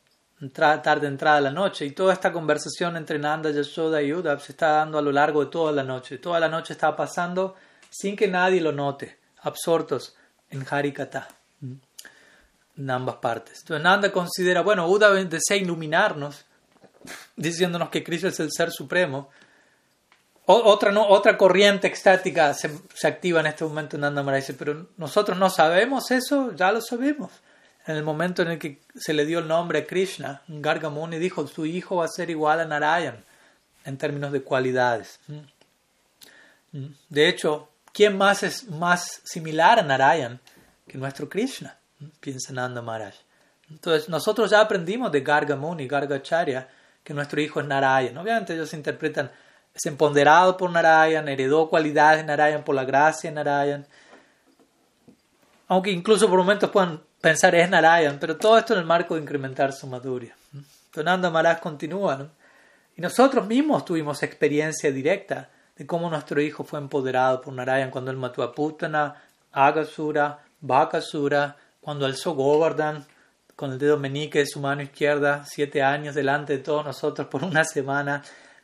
tarde entrada la noche, y toda esta conversación entre Nanda, Yashoda y Uddhav se está dando a lo largo de toda la noche. Toda la noche está pasando sin que nadie lo note, absortos en Harikata, en ambas partes. Entonces Nanda considera, bueno, Uddhav desea iluminarnos, diciéndonos que Cristo es el Ser Supremo. otra, otra corriente extática se, activa en este momento en Nanda dice, pero nosotros no sabemos eso, ya lo sabemos en el momento en el que se le dio el nombre a Krishna, Gargamuni dijo, su hijo va a ser igual a Narayan en términos de cualidades. Mm. Mm. De hecho, ¿quién más es más similar a Narayan que nuestro Krishna? Mm. Piensa Nanda Maharaj. Entonces, nosotros ya aprendimos de Gargamuni, Gargacharya, que nuestro hijo es Narayan. Obviamente ellos interpretan, es empoderado por Narayan, heredó cualidades de Narayan por la gracia de Narayan. Aunque incluso por momentos puedan pensar es Narayan, pero todo esto en el marco de incrementar su maduria. Tonanda Maharaj continúa, y nosotros mismos tuvimos experiencia directa de cómo nuestro hijo fue empoderado por Narayan cuando él mató a Putana, Agasura, Bakasura, cuando alzó Govardhan con el dedo meñique de su mano izquierda, siete años delante de todos nosotros por una semana,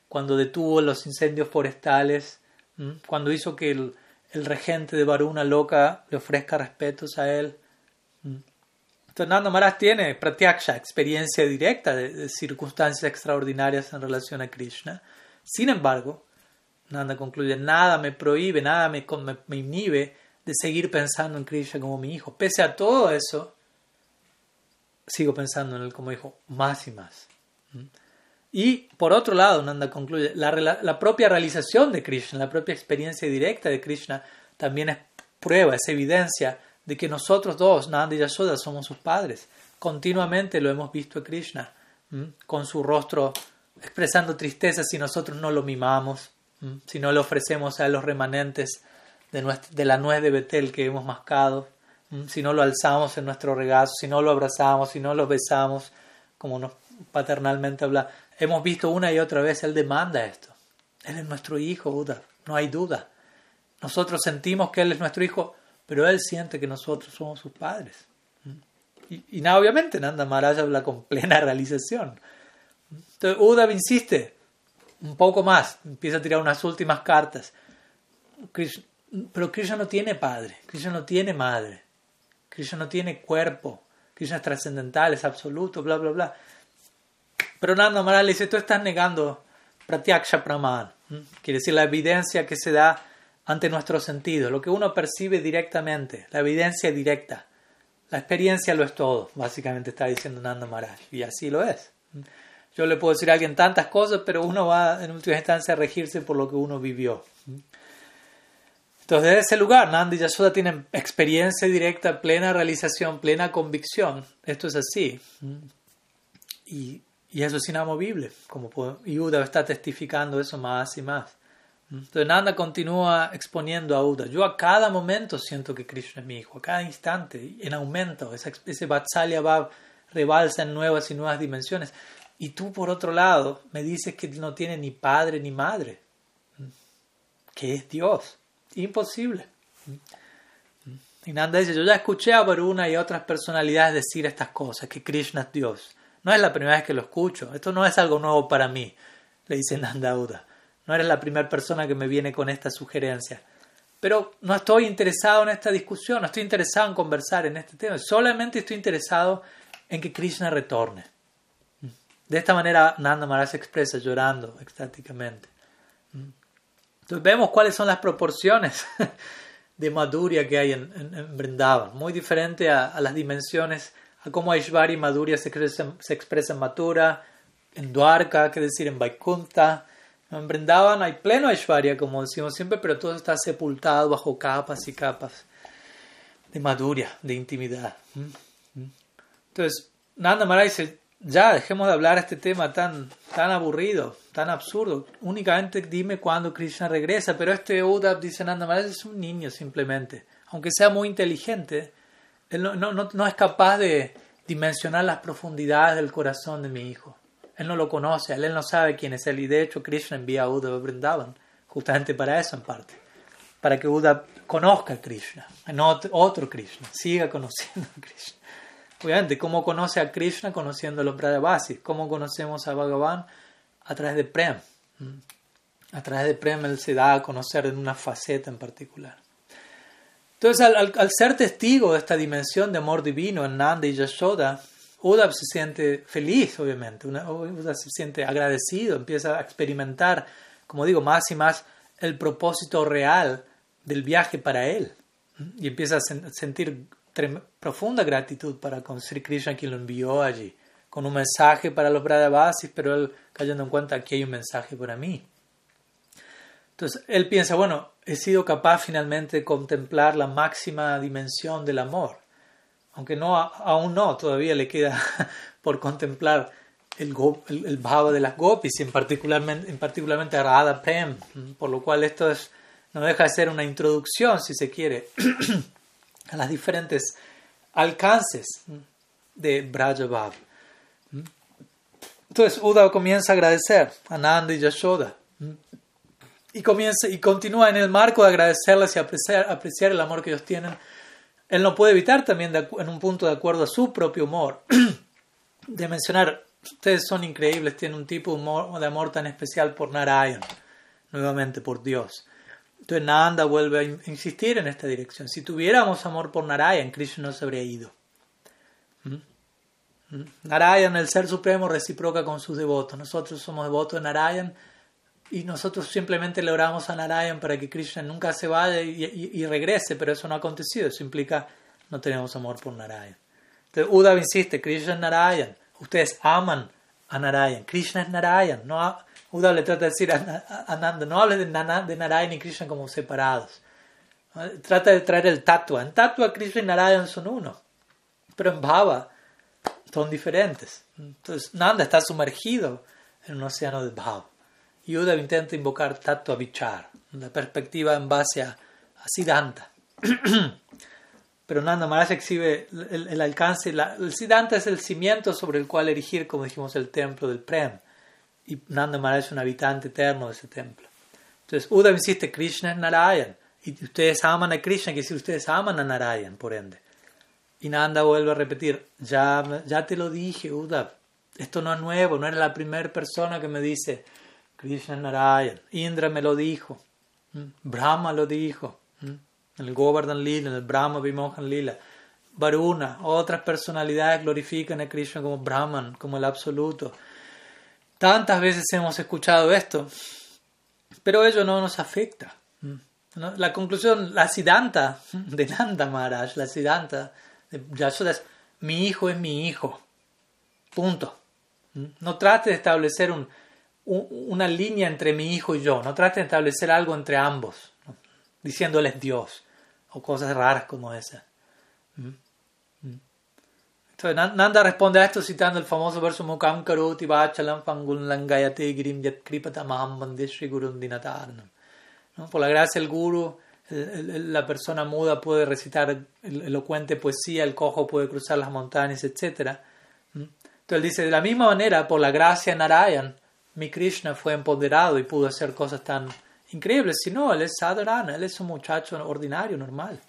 cuando detuvo los incendios forestales, cuando hizo que el, el regente de Varuna Loca le ofrezca respetos a él, entonces Nanda Maharaj tiene pratyaksha, experiencia directa de, circunstancias extraordinarias en relación a Krishna. Sin embargo, Nanda concluye, nada me prohíbe, nada me, inhibe de seguir pensando en Krishna como mi hijo. Pese a todo eso, sigo pensando en él como hijo más y más. ¿Mm? Y por otro lado, Nanda concluye, la, propia realización de Krishna, la propia experiencia directa de Krishna también es prueba, es evidencia de que nosotros dos, Nanda y Yashoda, somos sus padres. Continuamente lo hemos visto a Krishna, con su rostro expresando tristeza si nosotros no lo mimamos, si no le ofrecemos a los remanentes de, la nuez de Betel que hemos mascado, si no lo alzamos en nuestro regazo, si no lo abrazamos, si no lo besamos, como nos paternalmente habla. Hemos visto una y otra vez, Él demanda esto. Él es nuestro hijo, Buda, no hay duda. Nosotros sentimos que Él es nuestro hijo pero él siente que nosotros somos sus padres. Y, y nada, obviamente Nanda Maharaj habla con plena realización. Entonces Uddhav insiste un poco más, empieza a tirar unas últimas cartas. pero Krishna no tiene padre, Krishna no tiene madre, Krishna no tiene cuerpo, Krishna es trascendental, es absoluto, bla, bla, bla. Pero Nanda Maharaj le dice, tú estás negando pratyaksha praman, quiere decir la evidencia que se da ante nuestros sentidos, lo que uno percibe directamente, la evidencia directa. La experiencia lo es todo, básicamente está diciendo Nanda Maharaj, y así lo es. Yo le puedo decir a alguien tantas cosas, pero uno va en última instancia a regirse por lo que uno vivió. Entonces, desde ese lugar, Nanda y Yashoda tienen experiencia directa, plena realización, plena convicción. Esto es así. Y, y eso es inamovible. Como y Uda está testificando eso más y más. Entonces Nanda continúa exponiendo a Uda. Yo a cada momento siento que Krishna es mi hijo, a cada instante, en aumento. Ese, ese va rebalsa en nuevas y nuevas dimensiones. Y tú, por otro lado, me dices que no tiene ni padre ni madre, que es Dios. Imposible. Y Nanda dice, yo ya escuché a Varuna y otras personalidades decir estas cosas, que Krishna es Dios. No es la primera vez que lo escucho, esto no es algo nuevo para mí, le dice Nanda Uda. No eres la primera persona que me viene con esta sugerencia. Pero no estoy interesado en esta discusión, no estoy interesado en conversar en este tema. Solamente estoy interesado en que Krishna retorne. De esta manera Nanda Maharaj se expresa llorando extáticamente. Entonces vemos cuáles son las proporciones de Madhurya que hay en, en, Muy diferente a, las dimensiones, a cómo Aishwarya y Madhurya se expresan, se expresan en Mathura, en Dwarka, que decir en Vaikunta, en Brindavan hay pleno Aishwarya, como decimos siempre, pero todo está sepultado bajo capas y capas de maduria, de intimidad. ¿Mm? ¿Mm? Entonces, Nanda Maharaj dice, ya, dejemos de hablar este tema tan, tan aburrido, tan absurdo. Únicamente dime cuándo Krishna regresa, pero este Uddhav, dice Nanda Maharaj, es un niño simplemente. Aunque sea muy inteligente, él no es capaz de dimensionar las profundidades del corazón de mi hijo. Él no lo conoce, él no sabe quién es él. Y de hecho, Krishna envía a Uddhava Vrindavan, justamente para eso en parte. Para que Uddhava conozca a Krishna, no otro Krishna, siga conociendo a Krishna. Obviamente, ¿cómo conoce a Krishna? Conociendo a los Brajavasis. ¿Cómo conocemos a Bhagavan? A través de Prem. Mm. A través de Prem él se da a conocer en una faceta en particular. Entonces, al, al ser testigo de esta dimensión de amor divino en Nanda y Yashoda, Uddhav se siente feliz, obviamente, Uddhav se siente agradecido, empieza a experimentar, como digo, más y más el propósito real del viaje para él. Y empieza a sentir profunda gratitud para con Sri Krishna quien lo envió allí, con un mensaje para los Brahavasis, pero él cayendo en cuenta que hay un mensaje para mí. Entonces él piensa, bueno, he sido capaz finalmente de contemplar la máxima dimensión del amor aunque no, aún no, todavía le queda por contemplar el, el, bhava de las gopis, en particularmente, en particularmente a Radha Prem, por lo cual esto es, no deja de ser una introducción, si se quiere, a las diferentes alcances de Braja Entonces Uda comienza a agradecer a Nanda y Yashoda. Y, comienza, y continúa en el marco de agradecerles y apreciar, apreciar el amor que ellos tienen él no puede evitar también, en un punto de acuerdo a su propio humor, de mencionar, ustedes son increíbles, tienen un tipo de, humor, de amor tan especial por Narayan, nuevamente por Dios. Entonces Nanda vuelve a insistir en esta dirección. Si tuviéramos amor por Narayan, Krishna no se habría ido. ¿Mm? ¿Mm? Narayan, el Ser Supremo, reciproca con sus devotos. Nosotros somos devotos de Narayan y nosotros simplemente le oramos a Narayan para que Krishna nunca se vaya y, regrese, pero eso no ha acontecido, eso implica no tenemos amor por Narayan. Entonces Uddhav insiste, Krishna es Narayan, ustedes aman a Narayan, Krishna es Narayan, no, Uddhav le trata de decir a, Nanda, no hables de, de Narayan y Krishna como separados, trata de traer el tatua, en tatua Krishna y Narayan son uno, pero en Bhava son diferentes, entonces Nanda está sumergido en un océano de Bhava. Y Uddhav intenta invocar Tattva Vichar, una perspectiva en base a, Siddhanta. Pero Nanda Maharaj exhibe el, alcance. el Siddhanta es el cimiento sobre el cual erigir, como dijimos, el templo del Prem. Y Nanda Maharaj es un habitante eterno de ese templo. Entonces Uddhav insiste, Krishna es Narayan. y ustedes aman a Krishna, que si ustedes aman a Narayan, por ende. Y Nanda vuelve a repetir, ya, ya te lo dije, Uddhav, esto no es nuevo, no eres la primera persona que me dice Krishna Narayan. Indra me lo dijo, Brahma lo dijo, el Govardhan Lila, en el Brahma Vimohan Lila. Varuna, otras personalidades glorifican a Krishna como Brahman, como el absoluto. Tantas veces hemos escuchado esto, pero ello no nos afecta. La conclusión, la Siddhanta de Nanda Maharaj, la Siddhanta de Yashoda es, mi hijo es mi hijo. Punto. No trate de establecer un, una línea entre mi hijo y yo, no trate de establecer algo entre ambos, diciéndoles Dios o cosas raras como esa. Entonces, Nanda responde a esto citando el famoso verso Mukam Karoti Vachalam Pangun Langayate Girim Yat Kripatamaham Bandeshri Gurundinatarnam. Por la gracia del Guru, la persona muda puede recitar elocuente poesía, el cojo puede cruzar las montañas, etc. Entonces él dice, de la misma manera, por la gracia Narayan, mi Krishna fue empoderado y pudo hacer cosas tan increíbles. Si no, él es Sadharana, él es un muchacho ordinario, normal.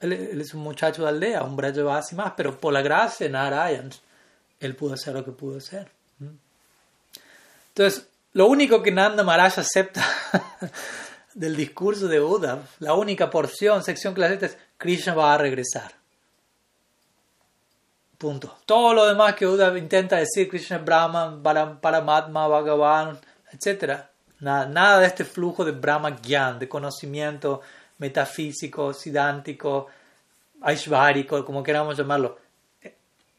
Él, es un muchacho de aldea, un Brajavasi más, pero por la gracia de Narayan, él pudo hacer lo que pudo hacer. Entonces, lo único que Nanda Maharaj acepta del discurso de Uddhav, la única porción, sección acepta es Krishna va a regresar. Punto. Todo lo demás que Uddhav intenta decir, Krishna Brahman, Paramatma, Bhagavan, etc. Nada, nada de este flujo de Brahma Gyan, de conocimiento, metafísico, sidántico, aishvárico, como queramos llamarlo.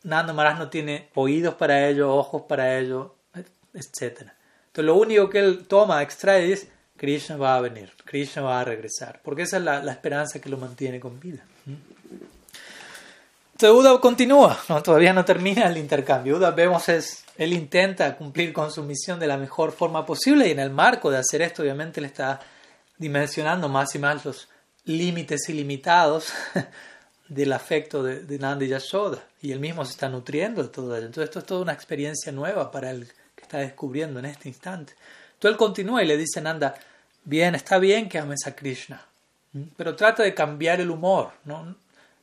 Nanda Maharaj no tiene oídos para ello, ojos para ello, etc. Entonces lo único que él toma, extrae es Krishna va a venir, Krishna va a regresar, porque esa es la, la esperanza que lo mantiene con vida. Entonces Uda continúa, ¿no? todavía no termina el intercambio. Uda vemos es, él intenta cumplir con su misión de la mejor forma posible y en el marco de hacer esto obviamente le está dimensionando más y más los límites ilimitados del afecto de, de Nanda y Yashoda. Y él mismo se está nutriendo de todo ello. Entonces esto es toda una experiencia nueva para él que está descubriendo en este instante. Entonces él continúa y le dice a Nanda, bien, está bien que ames a Krishna, pero trata de cambiar el humor. No,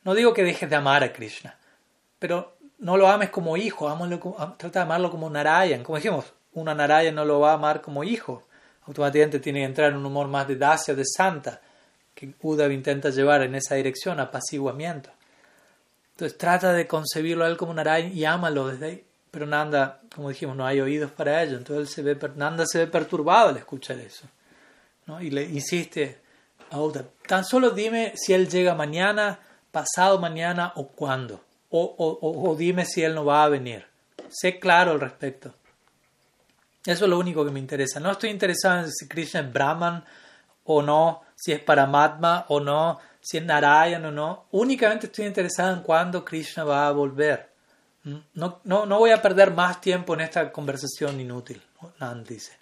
no digo que dejes de amar a Krishna, pero no lo ames como hijo, trata de amarlo como Narayan. Como dijimos, una Narayan no lo va a amar como hijo, automáticamente tiene que entrar en un humor más de dacia, de santa, que Uddhav intenta llevar en esa dirección, apaciguamiento. Entonces trata de concebirlo a él como Narayan y ámalo desde ahí. Pero Nanda, como dijimos, no hay oídos para ello. Entonces él se ve, Nanda se ve perturbado al escuchar eso. ¿no? Y le insiste a Uddhav, tan solo dime si él llega mañana, pasado mañana o cuándo. O, o, o dime si él no va a venir. Sé claro al respecto. Eso es lo único que me interesa. No estoy interesado en si Krishna es Brahman o no, si es Paramatma o no, si es Narayan o no. Únicamente estoy interesado en cuándo Krishna va a volver. ¿Mm? No, no, no voy a perder más tiempo en esta conversación inútil, Nand dice.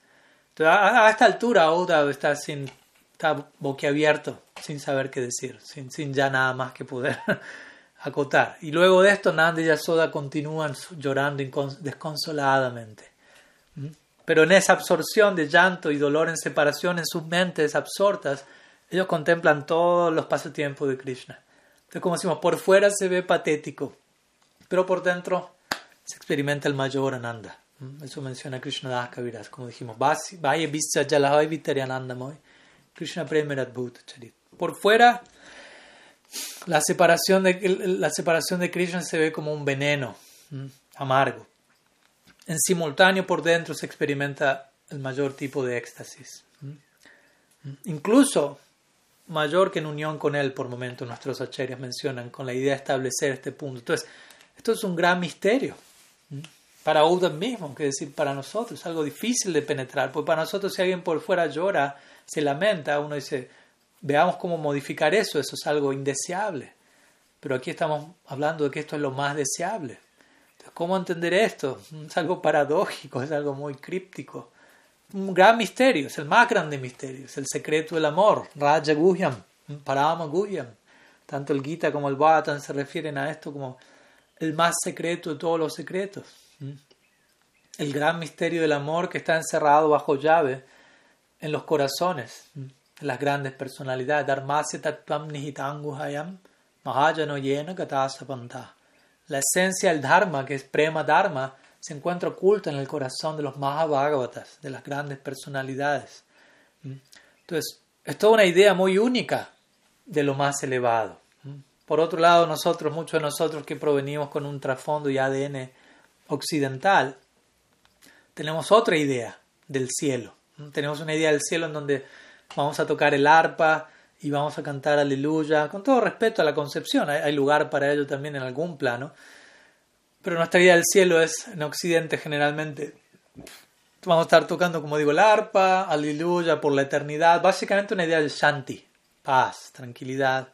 Entonces, a, esta altura Oda está, sin, está boquiabierto, sin saber qué decir, sin, sin ya nada más que poder acotar. Y luego de esto, Nand y Yasoda continúan llorando desconsoladamente. ¿Mm? Pero en esa absorción de llanto y dolor en separación en sus mentes absortas, ellos contemplan todos los pasatiempos de Krishna. Entonces, como decimos, por fuera se ve patético, pero por dentro se experimenta el mayor ananda. ¿Mm? Eso menciona Krishna Das Kaviraj, como dijimos, vaya Krishna Charit. Por fuera, la separación, de, la separación de Krishna se ve como un veneno amargo en simultáneo por dentro se experimenta el mayor tipo de éxtasis. Incluso mayor que en unión con él, por momentos nuestros acharyas mencionan, con la idea de establecer este punto. Entonces, esto es un gran misterio. Para Uda mismo, que decir, para nosotros, es algo difícil de penetrar, porque para nosotros si alguien por fuera llora, se lamenta, uno dice, veamos cómo modificar eso, eso es algo indeseable. Pero aquí estamos hablando de que esto es lo más deseable. ¿Cómo entender esto? Es algo paradójico, es algo muy críptico. Un gran misterio, es el más grande misterio, es el secreto del amor, Raja Guhyam, Parama Guhyam. Tanto el Gita como el Bhattan se refieren a esto como el más secreto de todos los secretos. El gran misterio del amor que está encerrado bajo llave en los corazones. de las grandes personalidades. Dharmasya tattvam nihitanguhayam mahajano yena La esencia del Dharma, que es Prema Dharma, se encuentra oculta en el corazón de los Mahabhagavatas, de las grandes personalidades. Entonces, es toda una idea muy única de lo más elevado. Por otro lado, nosotros, muchos de nosotros que provenimos con un trasfondo y ADN occidental, tenemos otra idea del cielo. Tenemos una idea del cielo en donde vamos a tocar el arpa y vamos a cantar aleluya, con todo respeto a la concepción, hay lugar para ello también en algún plano, pero nuestra idea del cielo es, en Occidente generalmente, vamos a estar tocando, como digo, el arpa, aleluya, por la eternidad, básicamente una idea de shanti, paz, tranquilidad.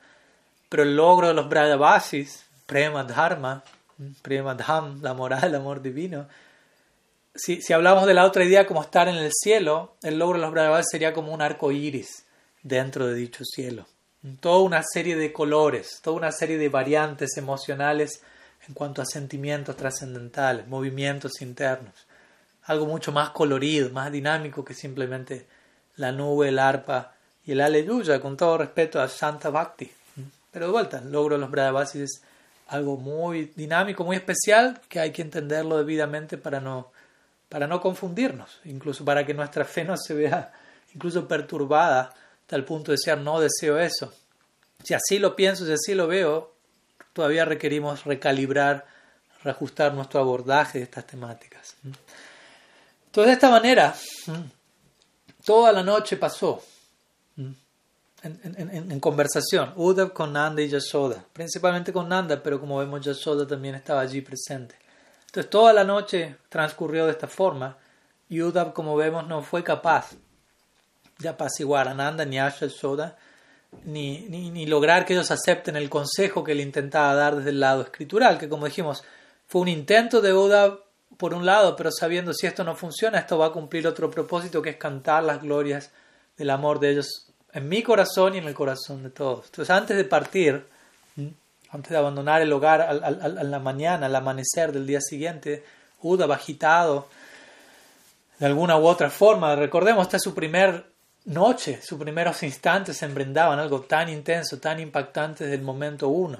Pero el logro de los Brajavasis, prema dharma, prema dham, la moral, el amor divino, si, si hablamos de la otra idea como estar en el cielo, el logro de los Brajavasis sería como un arco iris dentro de dicho cielo. Toda una serie de colores, toda una serie de variantes emocionales en cuanto a sentimientos trascendentales, movimientos internos. Algo mucho más colorido, más dinámico que simplemente la nube, el arpa y el aleluya, con todo respeto a Santa Bhakti. Pero de vuelta, el logro de los Brahavasis es algo muy dinámico, muy especial, que hay que entenderlo debidamente para no, para no confundirnos, incluso para que nuestra fe no se vea incluso perturbada, tal punto de decir no deseo eso. Si así lo pienso, si así lo veo, todavía requerimos recalibrar, reajustar nuestro abordaje de estas temáticas. Entonces, de esta manera, toda la noche pasó en, conversación, Uddhav con Nanda y Yashoda, principalmente con Nanda, pero como vemos Yashoda también estaba allí presente. Entonces toda la noche transcurrió de esta forma y Uddhav, como vemos, no fue capaz de apaciguar a Nanda ni a Yashoda ni, ni, lograr que ellos acepten el consejo que él intentaba dar desde el lado escritural, que como dijimos, fue un intento de Oda por un lado, pero sabiendo si esto no funciona, esto va a cumplir otro propósito que es cantar las glorias del amor de ellos en mi corazón y en el corazón de todos. Entonces, antes de partir, antes de abandonar el hogar a la mañana, al amanecer del día siguiente, Uda va agitado de alguna u otra forma. Recordemos, este es su primer noche, sus primeros instantes en Brindavan, algo tan intenso, tan impactante desde el momento uno.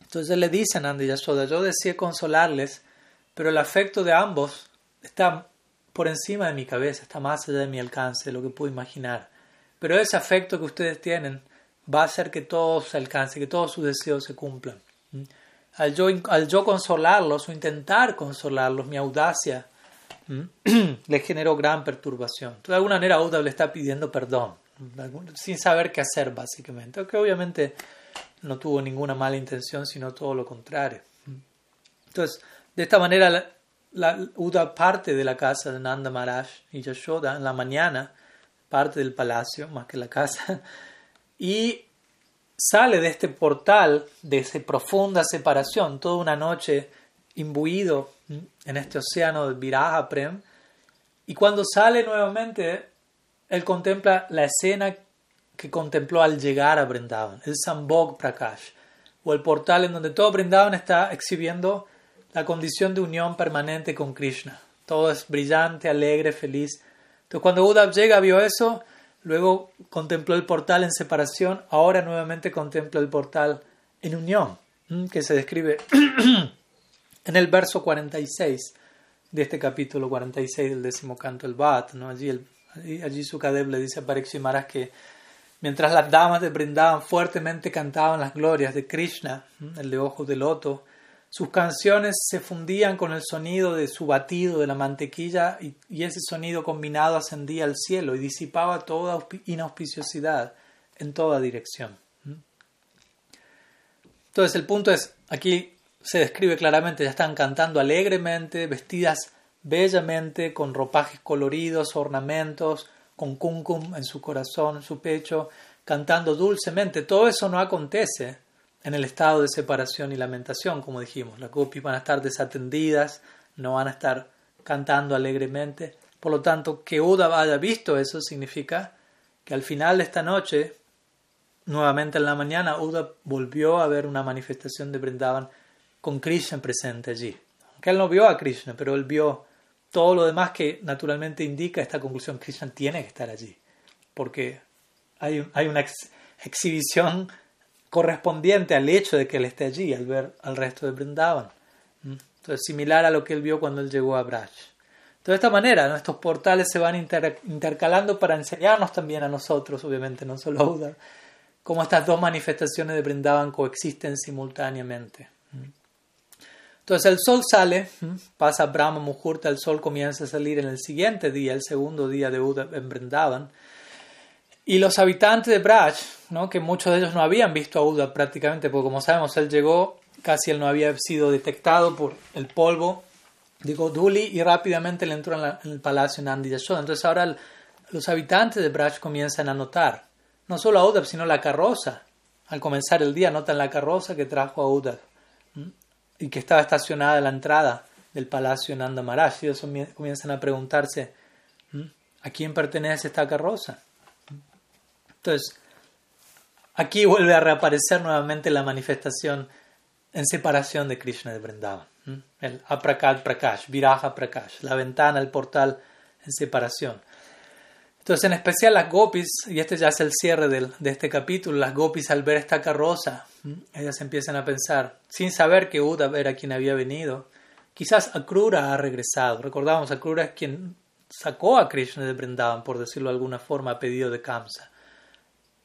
Entonces le dicen a Andy yo decía consolarles, pero el afecto de ambos está por encima de mi cabeza, está más allá de mi alcance, de lo que puedo imaginar. Pero ese afecto que ustedes tienen va a hacer que todos se alcance, que todos sus deseos se cumplan. Al yo, al yo consolarlos o intentar consolarlos, mi audacia le generó gran perturbación. De alguna manera Uda le está pidiendo perdón, sin saber qué hacer básicamente, aunque obviamente no tuvo ninguna mala intención, sino todo lo contrario. Entonces, de esta manera, la, Uda parte de la casa de Nanda Maharaj y Yashoda en la mañana, parte del palacio, más que la casa, y sale de este portal, de esa profunda separación, toda una noche imbuido en este océano de Viraja Prem. Y cuando sale nuevamente, él contempla la escena que contempló al llegar a Brindavan, el Sambhog Prakash, o el portal en donde todo Brindavan está exhibiendo la condición de unión permanente con Krishna. Todo es brillante, alegre, feliz. Entonces cuando Uddhav llega, vio eso, luego contempló el portal en separación, ahora nuevamente contempla el portal en unión, que se describe en el verso 46 de este capítulo 46 del décimo canto del Bhat, ¿no? allí, el, allí Sukadev le dice a Pariximaras que mientras las damas de Brindavan fuertemente cantaban las glorias de Krishna, el de ojos de loto, sus canciones se fundían con el sonido de su batido de la mantequilla y, ese sonido combinado ascendía al cielo y disipaba toda inauspiciosidad en toda dirección. Entonces el punto es, aquí se describe claramente, ya están cantando alegremente, vestidas bellamente, con ropajes coloridos, ornamentos, con kumkum en su corazón, en su pecho, cantando dulcemente. Todo eso no acontece en el estado de separación y lamentación, como dijimos. Las gopis van a estar desatendidas, no van a estar cantando alegremente. Por lo tanto, que Uda haya visto eso significa que al final de esta noche, nuevamente en la mañana, Uda volvió a ver una manifestación de Brindavan con Krishna presente allí. Aunque él no vio a Krishna, pero él vio todo lo demás que naturalmente indica esta conclusión. Krishna tiene que estar allí, porque hay, hay una exhibición correspondiente al hecho de que él esté allí, al ver al resto de Brindavan. Entonces, similar a lo que él vio cuando él llegó a Braj. De esta manera, nuestros portales se van intercalando para enseñarnos también a nosotros, obviamente, no solo a Uda, cómo estas dos manifestaciones de Brindavan coexisten simultáneamente. Entonces el sol sale, pasa Brahma Muhurta, el sol comienza a salir en el siguiente día, el segundo día de Uda en Brindavan. Y los habitantes de Braj, ¿no? que muchos de ellos no habían visto a Uda prácticamente, porque como sabemos, él llegó, casi él no había sido detectado por el polvo de Goduli y rápidamente le entró en, el palacio Nandi Yashoda. Entonces ahora los habitantes de Braj comienzan a notar, no solo a Uda, sino la carroza. Al comenzar el día notan la carroza que trajo a Uda y que estaba estacionada a la entrada del palacio Nanda Maharaj. Y ellos comienzan a preguntarse, ¿a quién pertenece esta carroza? Entonces, aquí vuelve a reaparecer nuevamente la manifestación en separación de Krishna de Vrindavan. El Aprakal Prakash, Viraja Prakash, la ventana, el portal en separación. Entonces, en especial las gopis, y este ya es el cierre de este capítulo, las gopis al ver esta carroza, ellas empiezan a pensar, sin saber que Uddhav era quien había venido, quizás Akrura ha regresado. Recordamos, Akrura es quien sacó a Krishna de Vrindavan, por decirlo de alguna forma, a pedido de Kamsa.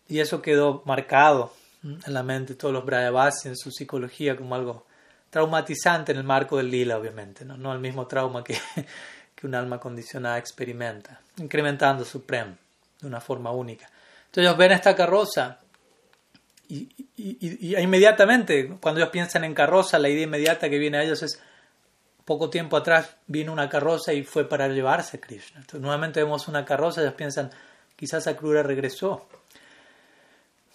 Y eso quedó marcado en la mente de todos los Brayavasi, en su psicología, como algo traumatizante en el marco del lila, obviamente, no, no el mismo trauma que, que un alma condicionada experimenta, incrementando su prem de una forma única. Entonces ellos ven esta carroza y, y, inmediatamente, cuando ellos piensan en carroza, la idea inmediata que viene a ellos es, poco tiempo atrás vino una carroza y fue para llevarse a Krishna. Entonces nuevamente vemos una carroza, ellos piensan, quizás Akrura regresó.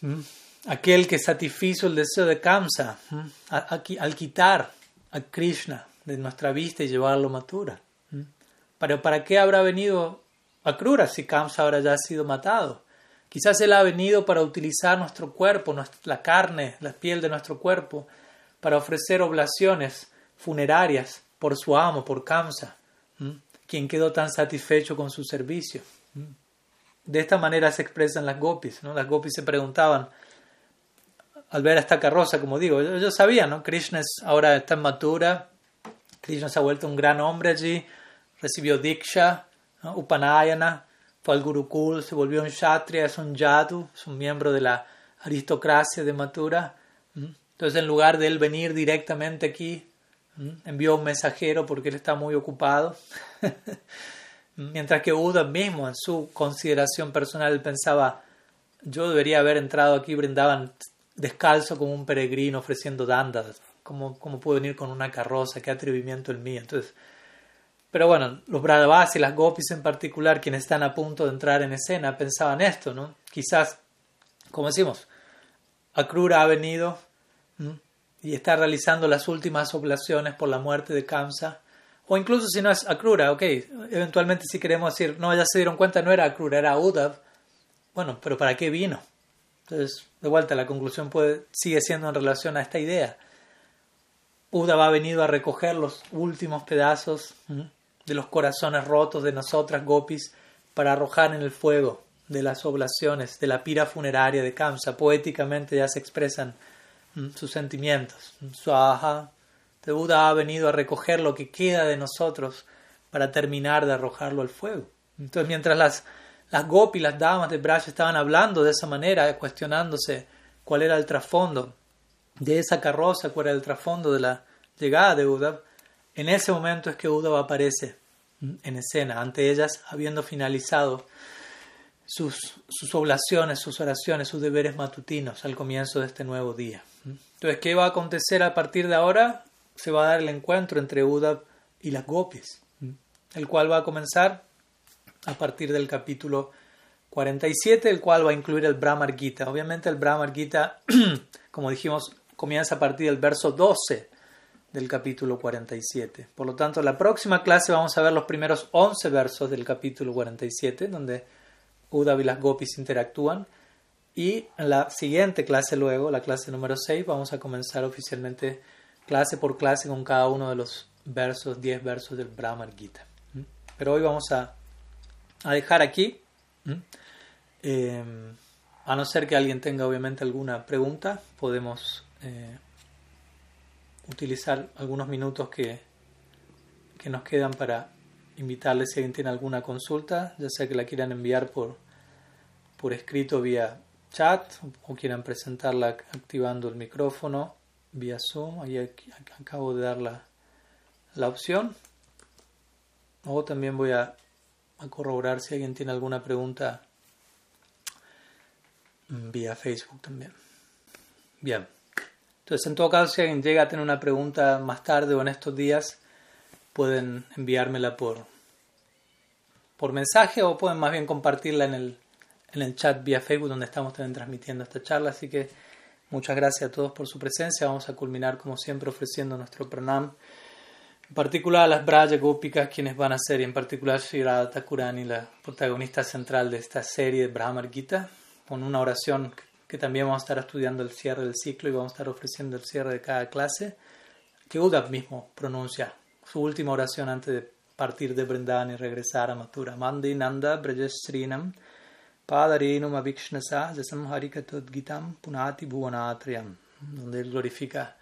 ¿Mm? aquel que satisfizo el deseo de Kamsa, al quitar a Krishna de nuestra vista y llevarlo a Mathura. Pero ¿para qué habrá venido a Krura si Kamsa ahora ya ha sido matado? Quizás él ha venido para utilizar nuestro cuerpo, la carne, la piel de nuestro cuerpo, para ofrecer oblaciones funerarias por su amo, por Kamsa, quien quedó tan satisfecho con su servicio. De esta manera se expresan las gopis. ¿no? Las gopis se preguntaban, al ver esta carroza, como digo, ellos sabían, ¿no? Krishna ahora está en Mathura, Krishna se ha vuelto un gran hombre allí, recibió Diksha, Upanayana, fue al Gurukul, se volvió un Kshatriya, es un Yadu, es un miembro de la aristocracia de Mathura. Entonces, en lugar de él venir directamente aquí, envió un mensajero porque él está muy ocupado. Mientras que Uda mismo, en su consideración personal, pensaba, yo debería haber entrado aquí, brindaban descalzo como un peregrino ofreciendo dandas. ¿Cómo, cómo puedo venir con una carroza? ¿Qué atrevimiento el mío? Entonces, pero bueno, los Bradavas y las Gopis en particular, quienes están a punto de entrar en escena, pensaban esto, ¿no? Quizás, como decimos, Akrura ha venido y está realizando las últimas oblaciones por la muerte de Kamsa. O incluso si no es Akrura, ok, eventualmente si queremos decir, no, ya se dieron cuenta, no era Akrura, era Uddhav. Bueno, pero ¿para qué vino? Entonces, de vuelta, la conclusión sigue siendo en relación a esta idea. Uda ha venido a recoger los últimos pedazos de los corazones rotos de nosotras, gopis, para arrojar en el fuego de las oblaciones, de la pira funeraria de Kamsa. Poéticamente ya se expresan sus sentimientos. Suaha, Buda ha venido a recoger lo que queda de nosotros para terminar de arrojarlo al fuego. Entonces, mientras las las gopi, las damas de Braj estaban hablando de esa manera, cuestionándose cuál era el trasfondo de esa carroza, cuál era el trasfondo de la llegada de Uddhav. En ese momento es que Uddhav aparece en escena, ante ellas, habiendo finalizado sus, sus oblaciones, sus oraciones, sus deberes matutinos al comienzo de este nuevo día. Entonces, ¿qué va a acontecer a partir de ahora? Se va a dar el encuentro entre Uddhav y las gopis, el cual va a comenzar a partir del capítulo 47, el cual va a incluir el Brahmar Gita. Obviamente el Brahmar Gita, como dijimos, comienza a partir del verso 12 del capítulo 47. Por lo tanto, la próxima clase vamos a ver los primeros 11 versos del capítulo 47, donde Uddhav y las Gopis interactúan. Y en la siguiente clase luego, la clase número 6, vamos a comenzar oficialmente clase por clase con cada uno de los versos, 10 versos del Brahmar Gita. Pero hoy vamos a a dejar aquí. Eh, a no ser que alguien tenga obviamente alguna pregunta, podemos eh, utilizar algunos minutos que, que nos quedan para invitarles si alguien tiene alguna consulta, ya sea que la quieran enviar por, por escrito vía chat o quieran presentarla activando el micrófono vía Zoom. Ahí acabo de dar la, la opción. O también voy a, a corroborar si alguien tiene alguna pregunta vía Facebook también. Bien. Entonces, en todo caso, si alguien llega a tener una pregunta más tarde o en estos días, pueden enviármela por, por mensaje o pueden más bien compartirla en el, en el chat vía Facebook donde estamos también transmitiendo esta charla. Así que muchas gracias a todos por su presencia. Vamos a culminar como siempre ofreciendo nuestro pranam. En particular a las Braya Gópicas, quienes van a ser, y en particular Sri Radha Thakurani, la protagonista central de esta serie de Brahma Gita, con una oración que también vamos a estar estudiando el cierre del ciclo y vamos a estar ofreciendo el cierre de cada clase, que Uddhav mismo pronuncia su última oración antes de partir de Vrindavan y regresar a Mathura. Mandi Nanda Brajastrinam Padarenum Harikatodgitam Punati Bhuvanatriyam, donde él glorifica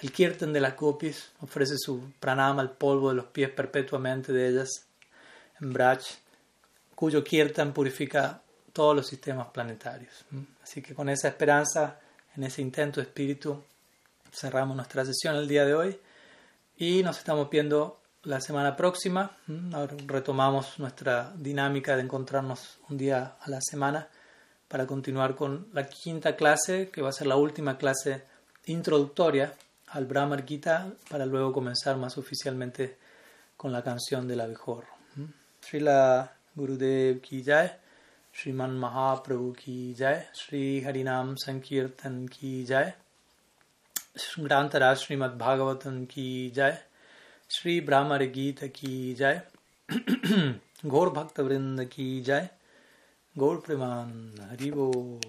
el kirtan de las gopis, ofrece su pranama al polvo de los pies perpetuamente de ellas en Braj, cuyo kirtan purifica todos los sistemas planetarios. Así que con esa esperanza, en ese intento de espíritu, cerramos nuestra sesión el día de hoy y nos estamos viendo la semana próxima. Ahora retomamos nuestra dinámica de encontrarnos un día a la semana para continuar con la quinta clase, que va a ser la última clase introductoria al Brahma Gita, para luego comenzar más oficialmente con la canción del abejorro. Srila Gurudev ki jai, Sriman Mahaprabhu ki jai, Sri Harinam Sankirtan ki jai, Grantara Srimad Bhagavatam ki jai, Shri ब्राह्मण गीत की जय। घोर भक्त वृंद की जय। गौर प्रमान हरिवो